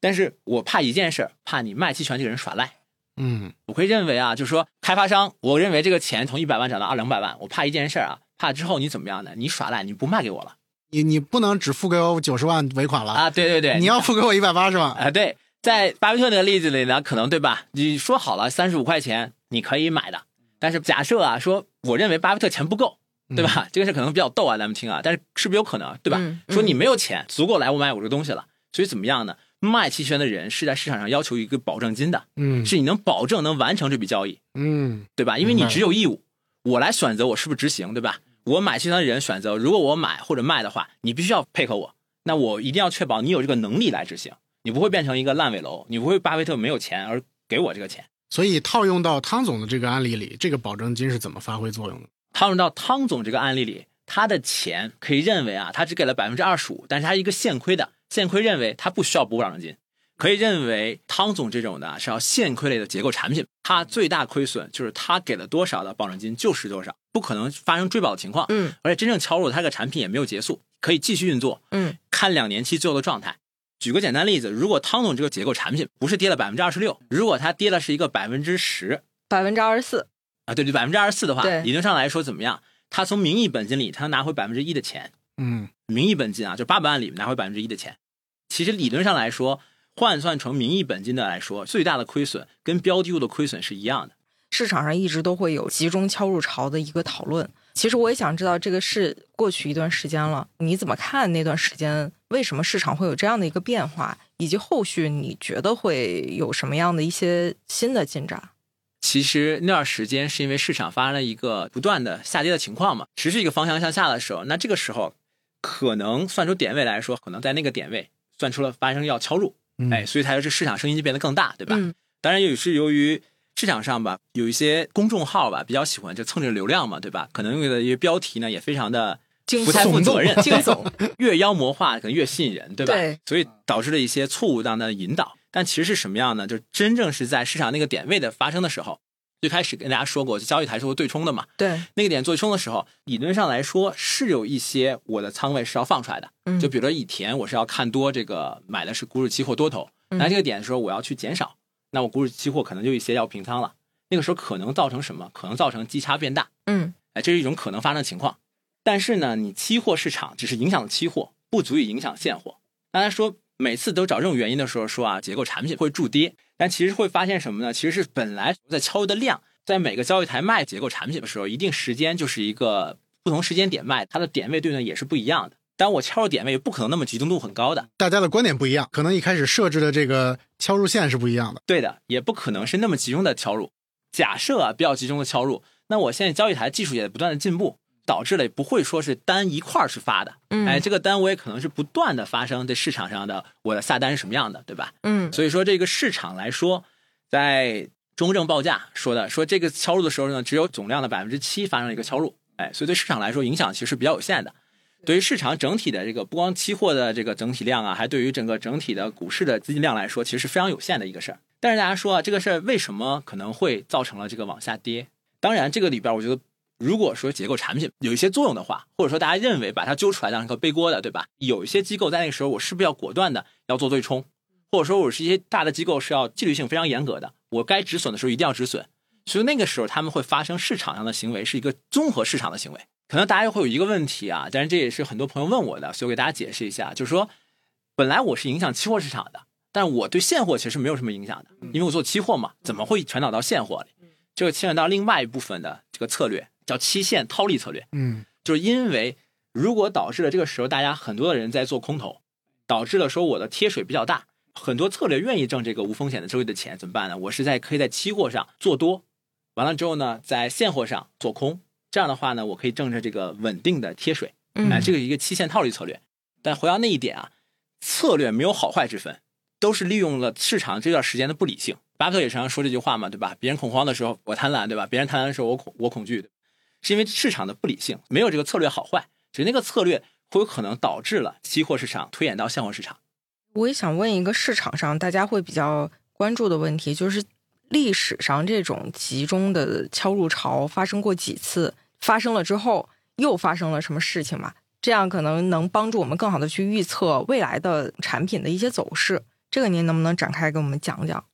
但是我怕一件事儿，怕你卖期权这个人耍赖。嗯我会认为啊，就是说开发商，我认为这个钱从一百万涨到二两百万，我怕一件事儿啊，怕之后你怎么样呢？你耍赖，你不卖给我了你你不能只付给我九十万尾款了，啊？对对对，你要付给我一百八十万。啊，对，在巴菲特那个例子里呢，可能对吧？你说好了三十五块钱你可以买的，但是假设啊，说我认为巴菲特钱不够，对吧？这个事可能比较逗啊，咱们听啊，但是是不是有可能，对吧？嗯说你没有钱足够来我买我这个东西了，所以怎么样呢？卖期权的人是在市场上要求一个保证金的，嗯是你能保证能完成这笔交易，嗯对吧？因为你只有义务，我来选择我是不是执行，对吧？我买期权的人选择，如果我买或者卖的话，你必须要配合我，那我一定要确保你有这个能力来执行，你不会变成一个烂尾楼，你不会巴菲特没有钱而给我这个钱。所以套用到汤总的这个案例里，这个保证金是怎么发挥作用的？套用到汤总这个案例里，他的钱可以认为啊，他只给了百分之二十五，但是他一个现亏的，现亏认为他不需要补保证金，可以认为汤总这种的是要现亏类的结构产品，他最大亏损就是他给了多少的保证金就是多少，不可能发生追保的情况，嗯而且真正敲入他这个产品也没有结束，可以继续运作，嗯看两年期最后的状态。举个简单例子，如果汤总这个结构产品不是跌了百分之二十六，如果它跌了是一个百分之十，百分之二十四，啊，对对，百分之二十四的话，理论上来说怎么样？他从名义本金里，他能拿回百分之一的钱。嗯名义本金啊，就八百万里拿回百分之一的钱。其实理论上来说，换算成名义本金的来说，最大的亏损跟标的物的亏损是一样的。市场上一直都会有集中敲入潮的一个讨论。其实我也想知道，这个是过去一段时间了，你怎么看那段时间？为什么市场会有这样的一个变化？以及后续你觉得会有什么样的一些新的进展？其实那段时间是因为市场发生了一个不断的下跌的情况嘛，持续一个方向向下的时候，那这个时候可能算出点位来说，可能在那个点位算出了发生要敲入，嗯哎，所以才是市场声音就变得更大，对吧？嗯当然也是由于市场上吧，有一些公众号吧比较喜欢就蹭着流量嘛，对吧？可能用的一些标题呢也非常的惊不太负责任，惊悚，越妖魔化可能越吸引人，对吧？对所以导致了一些错误当的引导。但其实是什么样呢？就真正是在市场那个点位的发生的时候，最开始跟大家说过，就交易台是会对冲的嘛。对，那个点做冲的时候，理论上来说是有一些我的仓位是要放出来的。嗯就比如说以前我是要看多这个买的是股指期货多头，嗯那这个点的时候我要去减少，那我股指期货可能就有一些要平仓了。那个时候可能造成什么？可能造成基差变大。嗯哎，这是一种可能发生的情况。但是呢，你期货市场只是影响了期货，不足以影响现货。大家说每次都找这种原因的时候说啊，结构产品会筑跌，但其实会发现什么呢？其实是本来在敲的量，在每个交易台卖结构产品的时候，一定时间就是一个不同时间点卖，它的点位对呢也是不一样的。但我敲入点位不可能那么集中度很高的，大家的观点不一样，可能一开始设置的这个敲入线是不一样的。对的，也不可能是那么集中的敲入。假设啊比较集中的敲入，那我现在交易台技术也不断的进步，导致了不会说是单一块儿是发的，嗯哎，这个单我也可能是不断的发生在市场上的我的下单是什么样的，对吧？嗯所以说这个市场来说，在中证报价说的说这个敲入的时候呢，只有总量的百分之七发生了一个敲入，哎，所以对市场来说影响其实是比较有限的。对于市场整体的这个不光期货的这个整体量啊，还对于整个整体的股市的资金量来说，其实是非常有限的一个事儿。但是大家说啊，这个事儿为什么可能会造成了这个往下跌？当然，这个里边我觉得，如果说结构产品有一些作用的话，或者说大家认为把它揪出来当成个背锅的，对吧？有一些机构在那个时候，我是不是要果断的要做对冲？或者说我是一些大的机构是要纪律性非常严格的，我该止损的时候一定要止损。所以那个时候他们会发生市场上的行为是一个综合市场的行为。可能大家会有一个问题啊，但是这也是很多朋友问我的，所以我给大家解释一下，就是说，本来我是影响期货市场的，但我对现货其实没有什么影响的，因为我做期货嘛，怎么会传导到现货里？这个牵扯到另外一部分的这个策略，叫期限套利策略。嗯就是因为如果导致了这个时候大家很多的人在做空头，导致了说我的贴水比较大，很多策略愿意挣这个无风险的收益的钱，怎么办呢？我是在可以在期货上做多，完了之后呢，在现货上做空，这样的话呢，我可以挣着这个稳定的贴水，嗯哎，这个一个期限套利策略。但回到那一点啊，策略没有好坏之分，都是利用了市场这段时间的不理性。巴菲特也常常说这句话嘛，对吧？别人恐慌的时候我贪婪，对吧？别人贪婪的时候我恐我恐惧，是因为市场的不理性，没有这个策略好坏，只是那个策略会有可能导致了期货市场推演到现货市场。我也想问一个市场上大家会比较关注的问题，就是历史上这种集中的敲入潮发生过几次？发生了之后又发生了什么事情嘛？这样可能能帮助我们更好的去预测未来的产品的一些走势。这个您能不能展开给我们讲讲？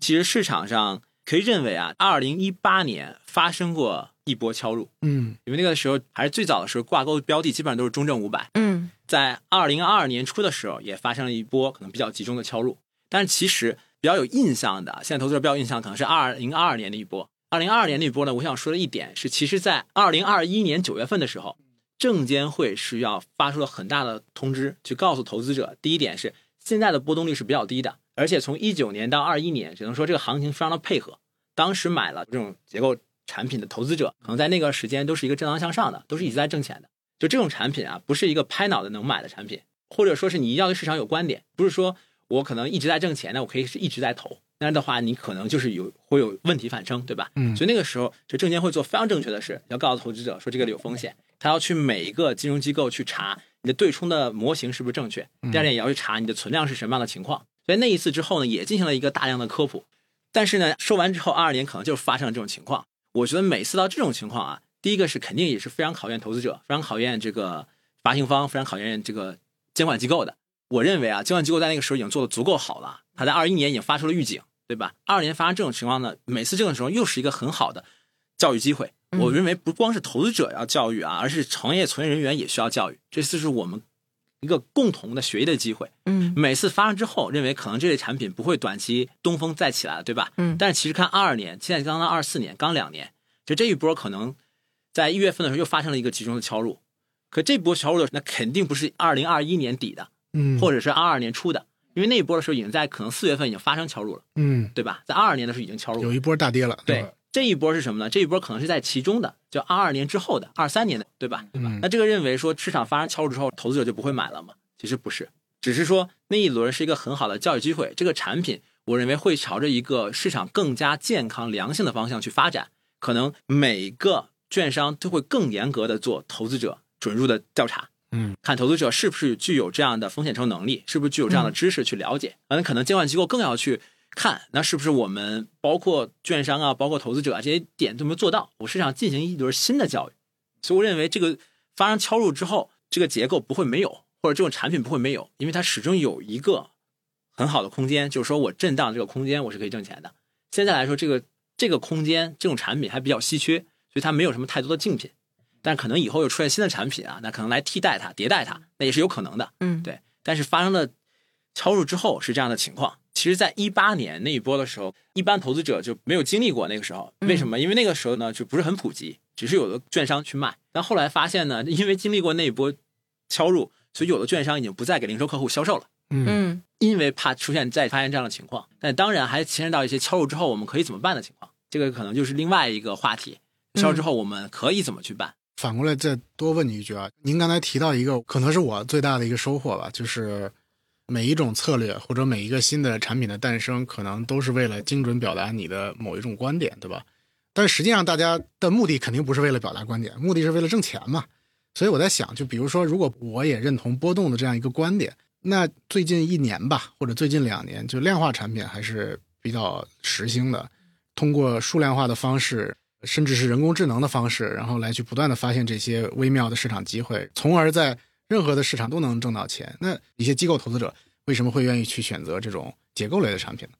其实市场上可以认为啊，二零一八年发生过一波敲入，嗯因为那个时候还是最早的时候，挂钩标的基本上都是中证五百。嗯在二零二二年初的时候，也发生了一波可能比较集中的敲入。但是其实比较有印象的，现在投资者比较有印象可能是二零二二年的一波。二零二二年那波呢，我想说的一点是，其实在二零二一年九月份的时候，证监会是要发出了很大的通知，去告诉投资者，第一点是现在的波动率是比较低的，而且从一九年到二一年，只能说这个行情非常的配合。当时买了这种结构产品的投资者，可能在那个时间都是一个正常向上的，都是一直在挣钱的。就这种产品啊，不是一个拍脑袋能买的产品，或者说是你一定要对市场有观点，不是说我可能一直在挣钱，那我可以是一直在投，那样的话你可能就是有会有问题产生，对吧？嗯所以那个时候，就证监会做非常正确的事，要告诉投资者说这个有风险，他要去每一个金融机构去查你的对冲的模型是不是正确，第二点也要去查你的存量是什么样的情况。所以那一次之后呢，也进行了一个大量的科普。但是呢，说完之后，二二年可能就发生了这种情况。我觉得每次到这种情况啊，第一个是肯定也是非常考验投资者，非常考验这个发行方，非常考验这个监管机构的。我认为啊，监管机构在那个时候已经做的足够好了，他在二一年已经发出了预警，对吧？二二年发生这种情况呢，每次这种时候又是一个很好的教育机会。嗯我认为不光是投资者要教育啊，而是行业从业人员也需要教育，这次是我们一个共同的学习的机会。嗯每次发生之后，认为可能这类产品不会短期东风再起来了，对吧？嗯但是其实看二二年，现在刚刚二四年，刚两年，就这一波可能在一月份的时候又发生了一个集中的敲入，可这波敲入的那肯定不是二零二一年底的，嗯，或者是二二年初的，因为那一波的时候已经在可能四月份已经发生敲入了，嗯对吧？在二二年的时候已经敲入了有，一波大跌了，对，这一波是什么呢？这一波可能是在其中的，就二二年之后的二三年的，对吧？嗯那这个认为说市场发生敲入之后，投资者就不会买了吗？其实不是，只是说那一轮是一个很好的教育机会。这个产品，我认为会朝着一个市场更加健康、良性的方向去发展。可能每个券商都会更严格的做投资者准入的调查，嗯，看投资者是不是具有这样的风险承受能力，是不是具有这样的知识去了解。那、可能监管机构更要去看，那是不是我们包括券商啊，包括投资者啊这些点都没有做到，我是想进行一轮新的教育。所以我认为这个发生敲入之后，这个结构不会没有，或者这种产品不会没有，因为它始终有一个很好的空间，就是说我震荡这个空间我是可以挣钱的。现在来说，这个这个空间这种产品还比较稀缺，所以它没有什么太多的竞品。但可能以后又出现新的产品啊，那可能来替代它、迭代它，那也是有可能的。嗯，对，但是发生了敲入之后是这样的情况。其实，在一八年那一波的时候，一般投资者就没有经历过那个时候。为什么？因为那个时候呢，就不是很普及，只是有的券商去卖。但后来发现呢，因为经历过那一波敲入，所以有的券商已经不再给零售客户销售了。嗯嗯因为怕出现再发现这样的情况，但当然还牵涉到一些敲入之后我们可以怎么办的情况，这个可能就是另外一个话题。敲入之后我们可以怎么去办？反过来再多问你一句啊，您刚才提到一个可能是我最大的一个收获吧，就是每一种策略或者每一个新的产品的诞生，可能都是为了精准表达你的某一种观点，对吧？但实际上，大家的目的肯定不是为了表达观点，目的是为了挣钱嘛。所以我在想，就比如说，如果我也认同波动的这样一个观点，那最近一年吧，或者最近两年，就量化产品还是比较时兴的，通过数量化的方式。甚至是人工智能的方式，然后来去不断的发现这些微妙的市场机会，从而在任何的市场都能挣到钱。那一些机构投资者为什么会愿意去选择这种结构类的产品呢？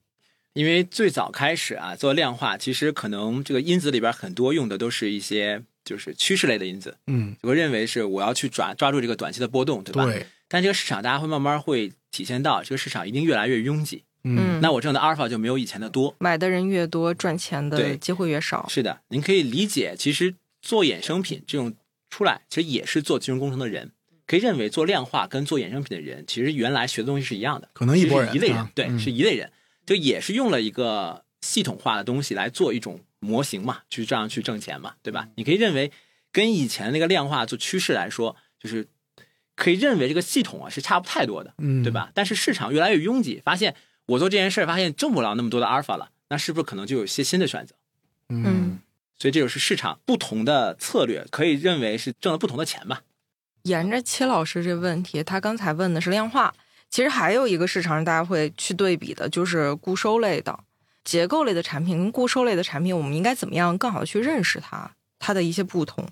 因为最早开始啊，做量化，其实可能这个因子里边很多用的都是一些就是趋势类的因子，嗯，就会认为是我要去抓抓住这个短期的波动，对吧？对，但这个市场大家会慢慢会体现到，这个市场一定越来越拥挤，嗯那我挣的阿尔法就没有以前的多。买的人越多，赚钱的机会越少。是的，您可以理解，其实做衍生品这种出来，其实也是做金融工程的人，可以认为做量化跟做衍生品的人，其实原来学的东西是一样的，可能一拨人一类人，对，是一类人，就也是用了一个系统化的东西来做一种模型嘛，去这样去挣钱嘛，对吧？你可以认为跟以前那个量化做趋势来说，就是可以认为这个系统啊是差不太多的，嗯，对？吧？但是市场越来越拥挤，发现我做这件事儿，发现挣不了那么多的阿尔法了，那是不是可能就有一些新的选择？嗯，所以这就是市场不同的策略，可以认为是挣了不同的钱吧。沿着戚老师这问题，他刚才问的是量化，其实还有一个市场上大家会去对比的，就是固收类的、结构类的产品跟固收类的产品，我们应该怎么样更好的去认识它，它的一些不同？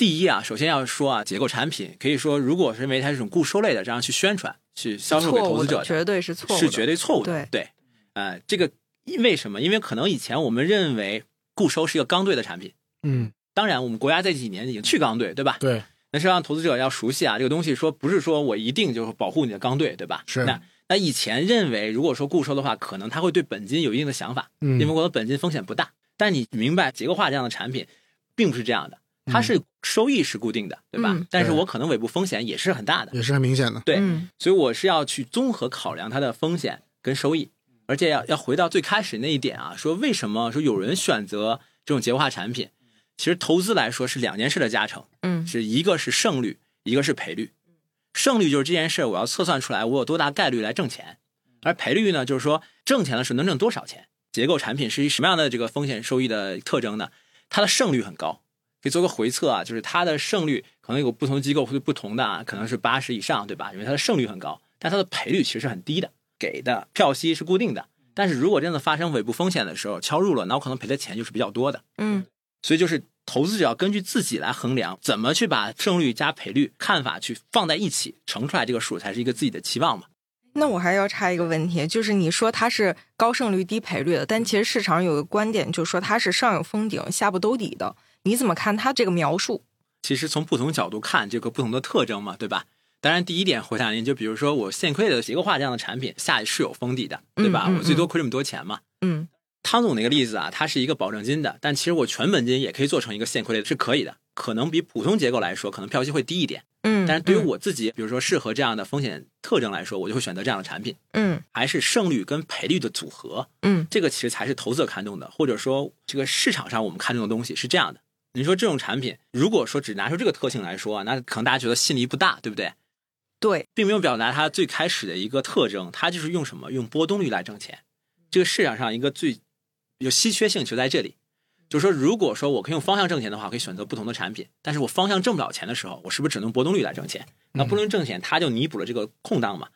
第一啊，首先要说啊，结构产品可以说，如果是认为它是一种固收类的，这样去宣传、去销售给投资者，绝对是错误，是绝对错误的。对对，呃，这个为什么？因为可能以前我们认为固收是一个刚兑的产品，嗯，当然我们国家这几年已经去刚兑，对吧？对，那是让投资者要熟悉啊，这个东西说不是说我一定就是保护你的刚兑，对吧？是那那以前认为，如果说固收的话，可能他会对本金有一定的想法，嗯，因为我的本金风险不大。但你明白结构化这样的产品，并不是这样的，它是收益是固定的，对吧？嗯但是我可能尾部风险也是很大的，也是很明显的。对，嗯所以我是要去综合考量它的风险跟收益，而且要要回到最开始那一点啊，说为什么说有人选择这种结构化产品？其实投资来说是两件事的加成，嗯是一个是胜率，一个是赔率。胜率就是这件事我要测算出来我有多大概率来挣钱，而赔率呢，就是说挣钱的时候能挣多少钱。结构产品是一什么样的这个风险收益的特征呢？它的胜率很高，可以做个回测啊，就是它的胜率可能有不同机构会不同的啊，可能是八十以上，对吧？因为它的胜率很高，但它的赔率其实是很低的，给的票息是固定的。但是如果真的发生尾部风险的时候敲入了，那我可能赔的钱就是比较多的。嗯所以就是投资者要根据自己来衡量，怎么去把胜率加赔率看法去放在一起，乘出来这个数才是一个自己的期望嘛。那我还要插一个问题，就是你说它是高胜率低赔率的，但其实市场有个观点，就是说它是上有封顶，下不兜底的。你怎么看它这个描述？其实从不同角度看，这个不同的特征嘛，对吧？当然，第一点回答您，就比如说我现亏的结构化这样的产品下是有封底的，对吧？嗯嗯我最多亏这么多钱嘛。嗯汤总那个例子啊，它是一个保证金的，但其实我全本金也可以做成一个现亏类的，是可以的。可能比普通结构来说，可能票息会低一点，嗯，但是对于嗯我自己，比如说适合这样的风险特征来说，我就会选择这样的产品，嗯还是胜率跟赔率的组合。嗯这个其实才是投资者看重的，或者说这个市场上我们看重的东西是这样的。你说这种产品，如果说只拿出这个特性来说啊，那可能大家觉得吸引力不大，对不对？对，并没有表达它最开始的一个特征，它就是用什么？用波动率来挣钱。这个市场上一个最有稀缺性就在这里，就是说，如果说我可以用方向挣钱的话，我可以选择不同的产品，但是我方向挣不了钱的时候，我是不是只能用波动率来挣钱？那波动率挣钱，它就弥补了这个空档嘛。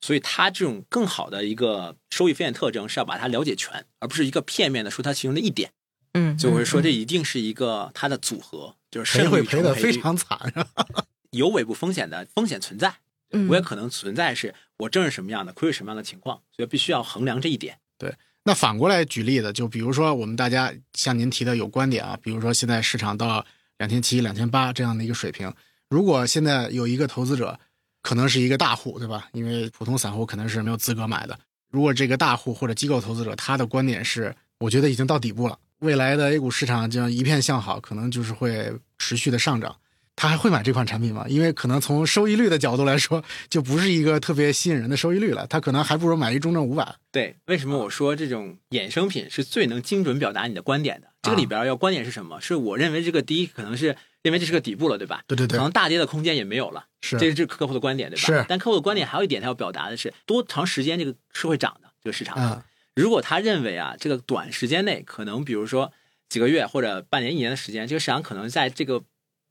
所以它这种更好的一个收益风险特征是要把它了解全，而不是一个片面的说它其中的一点。嗯，所以我会说，嗯这一定是一个它的组合，就是谁会胜率赔的非乘赔率常惨，有尾部风险的风险存在。嗯我也可能存在是我挣是什么样的，亏是什么样的情况，所以必须要衡量这一点。对那反过来举例子，就比如说我们大家像您提的有观点啊，比如说现在市场到两千七、两千八这样的一个水平，如果现在有一个投资者可能是一个大户，对吧？因为普通散户可能是没有资格买的。如果这个大户或者机构投资者他的观点是，我觉得已经到底部了，未来的 A 股市场将一片向好，可能就是会持续的上涨。他还会买这款产品吗？因为可能从收益率的角度来说，就不是一个特别吸引人的收益率了。他可能还不如买一中证五百。对，为什么我说这种衍生品是最能精准表达你的观点的？这个里边要观点是什么？是我认为这个第一可能是认为这是个底部了，对吧？对对对可能大跌的空间也没有了，是这是客户的观点，对吧？是但客户的观点还有一点，他要表达的是多长时间这个是会涨的这个市场。嗯如果他认为啊，这个短时间内可能比如说几个月或者半年、一年的时间，这个市场可能在这个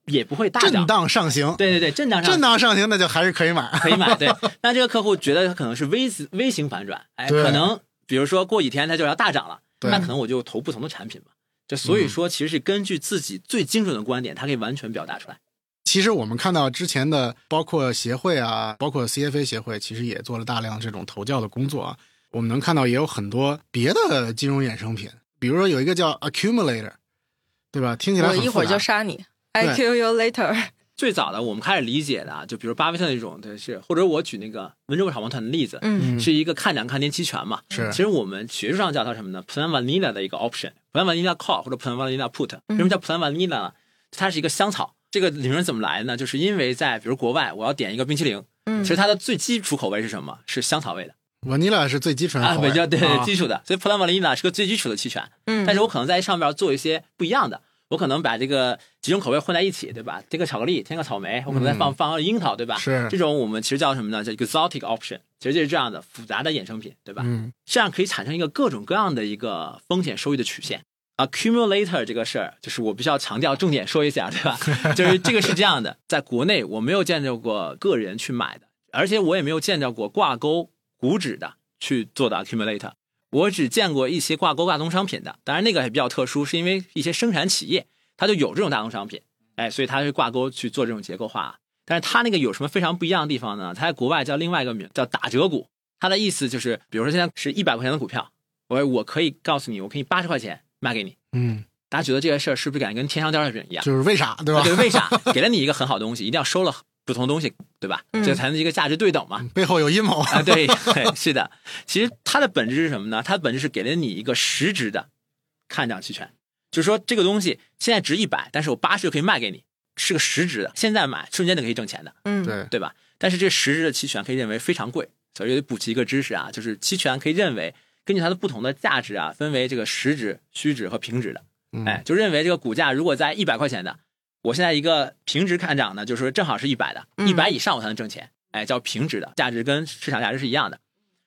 也不会大震。荡上行，对对对，震荡上震荡上行，那就还是可以买。可以买，对。那这个客户觉得他可能是 V 字 V 型反转，哎，可能比如说过几天它就要大涨了，对那可能我就投不同的产品嘛。这所以说，其实是根据自己最精准的观点，他可以完全表达出来。其实我们看到之前的，包括协会啊，包括 CFA 协会，其实也做了大量这种投教的工作啊。我们能看到也有很多别的金融衍生品，比如说有一个叫 accumulator，对吧？听起来很我一会儿就杀你，I kill you later。最早的我们开始理解的啊，就比如巴菲特那种，对是，或者我举那个温州炒房团的例子，嗯是一个看涨看跌期权嘛。是其实我们学术上叫它什么呢？Plan vanilla 的一个 option，Plan vanilla call 或者 Plan vanilla put。为什么叫 Plan vanilla 呢？它是一个香草。这个理论怎么来的呢？就是因为在比如国外，我要点一个冰淇淋，嗯其实它的最基础口味是什么？是香草味的 vanilla 是最基础的啊，口味比较对啊基础的。所以 Plan vanilla 是个最基础的期权。嗯，但是我可能在上面做一些不一样的，我可能把这个几种口味混在一起，对吧？添个巧克力，添个草莓，我可能再放、放个樱桃，对吧？嗯是这种我们其实叫什么呢？叫 exotic option，其实就是这样的复杂的衍生品，对吧？嗯这样可以产生一个各种各样的一个风险收益的曲线。accumulator 这个事儿，就是我必须要强调，重点说一下，对吧？就是这个是这样的，在国内我没有见到过个人去买的，而且我也没有见到过挂钩股指的去做的 accumulator。我只见过一些挂钩大宗商品的，当然那个还比较特殊，是因为一些生产企业它就有这种大宗商品，哎，所以它是挂钩去做这种结构化。但是它那个有什么非常不一样的地方呢？它在国外叫另外一个名叫打折股，它的意思就是，比如说现在是一百块钱的股票，我我可以告诉你，我可以八十块钱卖给你。嗯，大家觉得这个事儿是不是感觉跟天上掉馅饼一样？就是为啥，对吧？为啥？给了你一个很好的东西，一定要收了不同东西，对吧？嗯这才能一个价值对等嘛。背后有阴谋。啊，对，对，是的。其实它的本质是什么呢？它的本质是给了你一个实质的看涨期权，就是说这个东西现在值一百，但是我八十就可以卖给你，是个实质的，现在买瞬间就可以挣钱的，嗯，对，对吧？但是这实质的期权可以认为非常贵，所以得补齐一个知识啊，就是期权可以认为根据它的不同的价值啊，分为这个实值、虚值和平值的。嗯哎，就认为这个股价如果在一百块钱的，我现在一个平值看涨呢，就是说正好是一百的，嗯一百以上我才能挣钱，哎，叫平值的，价值跟市场价值是一样的。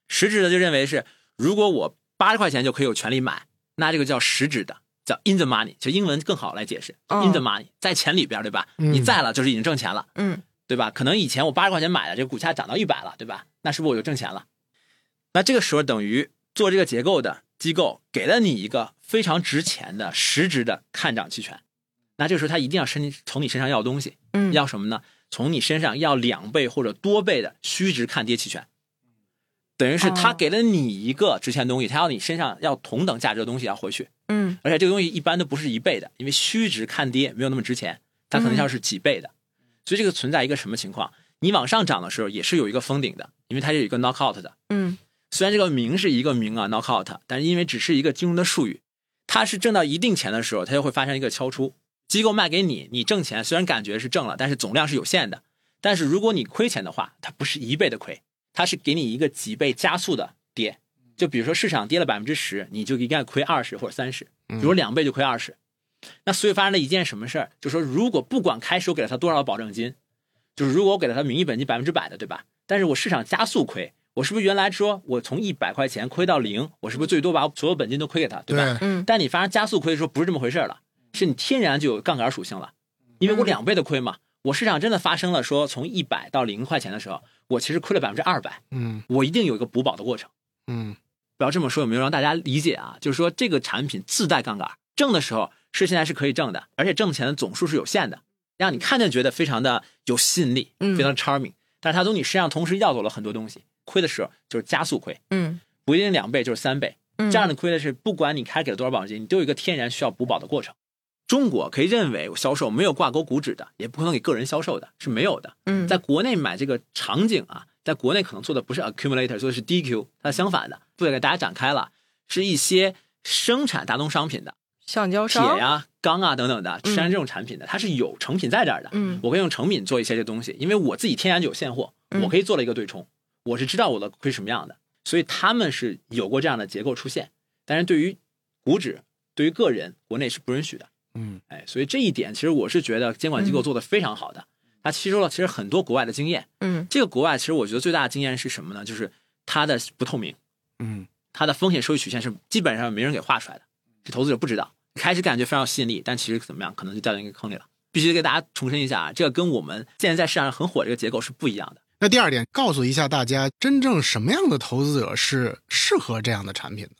实质的就认为是，如果我八十块钱就可以有权利买，那这个叫实质的，叫 in the money，其实英文更好来解释、哦 in the money，在钱里边，对吧？嗯你在了就是已经挣钱了，嗯对吧？可能以前我八十块钱买的，这个股价涨到一百了，对吧？那是不是我就挣钱了？那这个时候等于做这个结构的机构给了你一个非常值钱的实质的看涨期权，那这个时候他一定要身从你身上要东西，嗯，要什么呢？从你身上要两倍或者多倍的虚值看跌期权，等于是他哦给了你一个值钱的东西，他要你身上要同等价值的东西要回去，嗯而且这个东西一般都不是一倍的，因为虚值看跌没有那么值钱，它可能要是几倍的，所以这个存在一个什么情况？你往上涨的时候也是有一个封顶的，因为它是有一个 knockout 的。嗯虽然这个名是一个名啊 knockout，但是因为只是一个金融的术语，它是挣到一定钱的时候，它就会发生一个敲出。机构卖给你，你挣钱虽然感觉是挣了，但是总量是有限的。但是如果你亏钱的话，它不是一倍的亏，它是给你一个几倍加速的跌。就比如说市场跌了百分之十，你就应该亏二十或者三十，比如两倍就亏二十。那所以发生了一件什么事儿？就是说，如果不管开始我给了他多少保证金，就是如果我给了他名义本金百分之百的，对吧？但是我市场加速亏，我是不是原来说我从一百块钱亏到零，我是不是最多把所有本金都亏给他，对吧？对，嗯但你发生加速亏的时候，不是这么回事儿了，是你天然就有杠杆属性了，因为我两倍的亏嘛。我市场真的发生了说从一百到零块钱的时候，我其实亏了百分之二百，嗯我一定有一个补保的过程。嗯不要这么说，有没有让大家理解啊？就是说这个产品自带杠杆，挣的时候是现在是可以挣的，而且挣钱的总数是有限的，让你看见觉得非常的有吸引力，嗯非常 charming。但是它从你身上同时要走了很多东西，亏的时候就是加速亏，嗯不一定两倍就是三倍。嗯，这样的亏的是，不管你开给了多少保证金，你都有一个天然需要补保的过程。中国可以认为销售没有挂钩股指的，也不可能给个人销售的，是没有的。嗯，在国内买这个场景啊，在国内可能做的不是 accumulator，做的是 DQ，它相反的，不得给大家展开了，是一些生产大宗商品的橡胶铁商，呀、钢啊等等的，嗯山这种产品的，它是有成品在这儿的。嗯我可以用成品做一些这东西，因为我自己天然就有现货，嗯我可以做了一个对冲，我是知道我的会是什么样的，所以他们是有过这样的结构出现。但是对于股指，对于个人，国内是不允许的。嗯哎，所以这一点其实我是觉得监管机构做的非常好的，它吸收了其实很多国外的经验。嗯这个国外其实我觉得最大的经验是什么呢？就是它的不透明，嗯它的风险收益曲线是基本上没人给画出来的，这投资者不知道。开始感觉非常有吸引力，但其实怎么样，可能就掉进一个坑里了。必须给大家重申一下啊，这个跟我们现在在市场上很火这个结构是不一样的。那第二点，告诉一下大家，真正什么样的投资者是适合这样的产品的？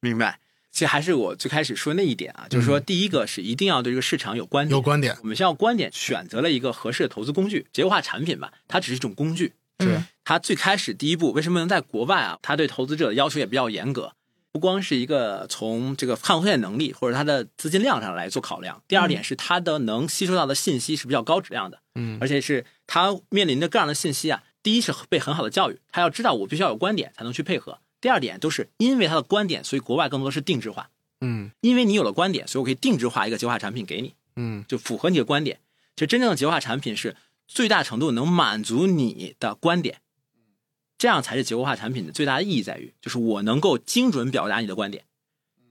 明白？其实还是我最开始说那一点啊，就是说，第一个是一定要对这个市场有观点，有观点我们先要观点，选择了一个合适的投资工具。结构化产品吧，它只是一种工具。是它最开始第一步为什么能在国外啊？它对投资者的要求也比较严格，不光是一个从这个抗风险能力或者它的资金量上来做考量。第二点是它的能吸收到的信息是比较高质量的，嗯而且是它面临着各样的信息啊。第一是被很好的教育，他要知道我必须要有观点才能去配合。第二点都是因为他的观点，所以国外更多是定制化。嗯因为你有了观点，所以我可以定制化一个结构化产品给你。嗯就符合你的观点。其实真正的结构化产品是最大程度能满足你的观点，这样才是结构化产品的最大的意义在于，就是我能够精准表达你的观点。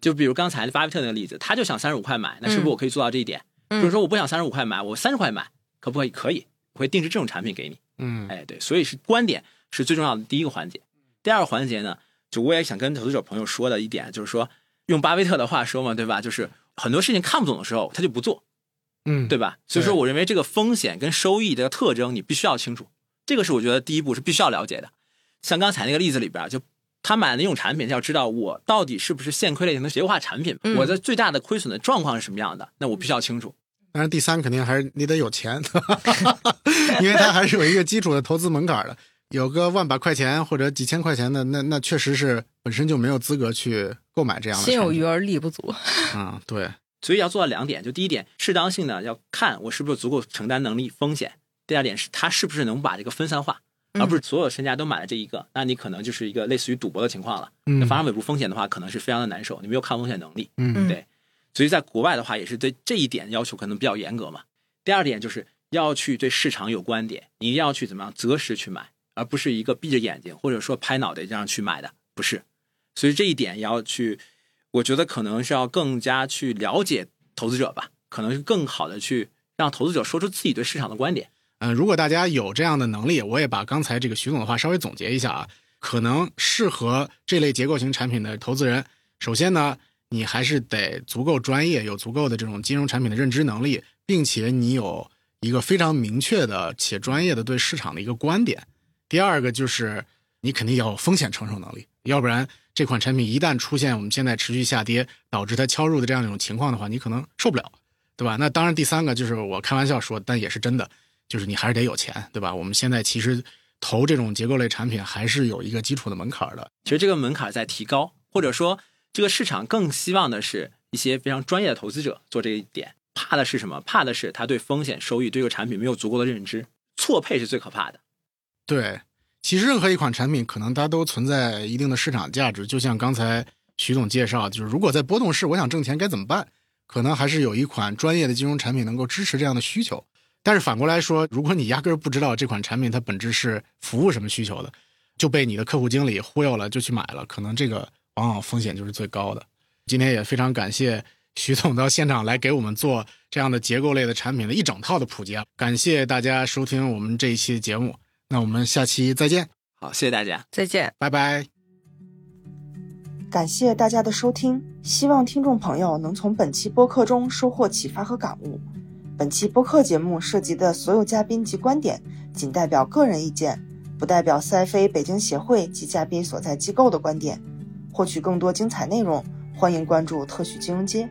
就比如刚才巴菲特那个例子，他就想三十五块买，那是不是我可以做到这一点？嗯就是说我不想三十五块买，我三十块买，可不可以？可以，我会定制这种产品给你。嗯哎，对，所以是观点是最重要的第一个环节。第二个环节呢，就我也想跟投资者朋友说的一点，就是说用巴菲特的话说嘛，对吧？就是很多事情看不懂的时候，他就不做。嗯，对吧？所以说，我认为这个风险跟收益的特征你必须要清楚，这个是我觉得第一步是必须要了解的。像刚才那个例子里边，就他买的那种产品，要知道我到底是不是现亏类型的结构化产品，嗯我的最大的亏损的状况是什么样的，那我必须要清楚。但是第三肯定还是你得有钱，因为它还是有一个基础的投资门槛的。有个万把块钱或者几千块钱的，那那确实是本身就没有资格去购买这样。心有余而力不足。嗯，对，所以要做到两点，就第一点，适当性呢要看我是不是足够承担能力风险；第二点是它是不是能把这个分散化，嗯而不是所有身家都买了这一个，那你可能就是一个类似于赌博的情况了。嗯那发生尾部风险的话，可能是非常的难受，你没有抗风险能力。嗯嗯对，所以在国外的话，也是对这一点要求可能比较严格嘛。第二点就是要去对市场有观点，你一定要去怎么样择时去买，而不是一个闭着眼睛或者说拍脑袋这样去买的，不是。所以这一点也要去，我觉得可能是要更加去了解投资者吧，可能是更好的去让投资者说出自己对市场的观点。嗯，如果大家有这样的能力，我也把刚才这个徐总的话稍微总结一下啊。可能适合这类结构型产品的投资人，首先呢，你还是得足够专业，有足够的这种金融产品的认知能力，并且你有一个非常明确的且专业的对市场的一个观点。第二个就是你肯定要有风险承受能力，要不然这款产品一旦出现我们现在持续下跌，导致它敲入的这样一种情况的话，你可能受不了，对吧？那当然，第三个就是我开玩笑说，但也是真的，就是你还是得有钱，对吧？我们现在其实投这种结构类产品还是有一个基础的门槛的。其实这个门槛在提高，或者说这个市场更希望的是一些非常专业的投资者做这一点。怕的是什么？怕的是他对风险收益、对这个产品没有足够的认知，错配是最可怕的。对，其实任何一款产品，可能它都存在一定的市场价值。就像刚才徐总介绍，就是如果在波动市，我想挣钱该怎么办？可能还是有一款专业的金融产品能够支持这样的需求。但是反过来说，如果你压根儿不知道这款产品它本质是服务什么需求的，就被你的客户经理忽悠了，就去买了，可能这个往往风险就是最高的。今天也非常感谢徐总到现场来给我们做这样的结构类的产品的一整套的普及啊！感谢大家收听我们这一期节目，那我们下期再见，好，谢谢大家。再见。拜拜。感谢大家的收听，希望听众朋友能从本期播客中收获启发和感悟。本期播客节目涉及的所有嘉宾及观点，仅代表个人意见，不代表 CFA 北京协会及嘉宾所在机构的观点。获取更多精彩内容，欢迎关注特许金融街。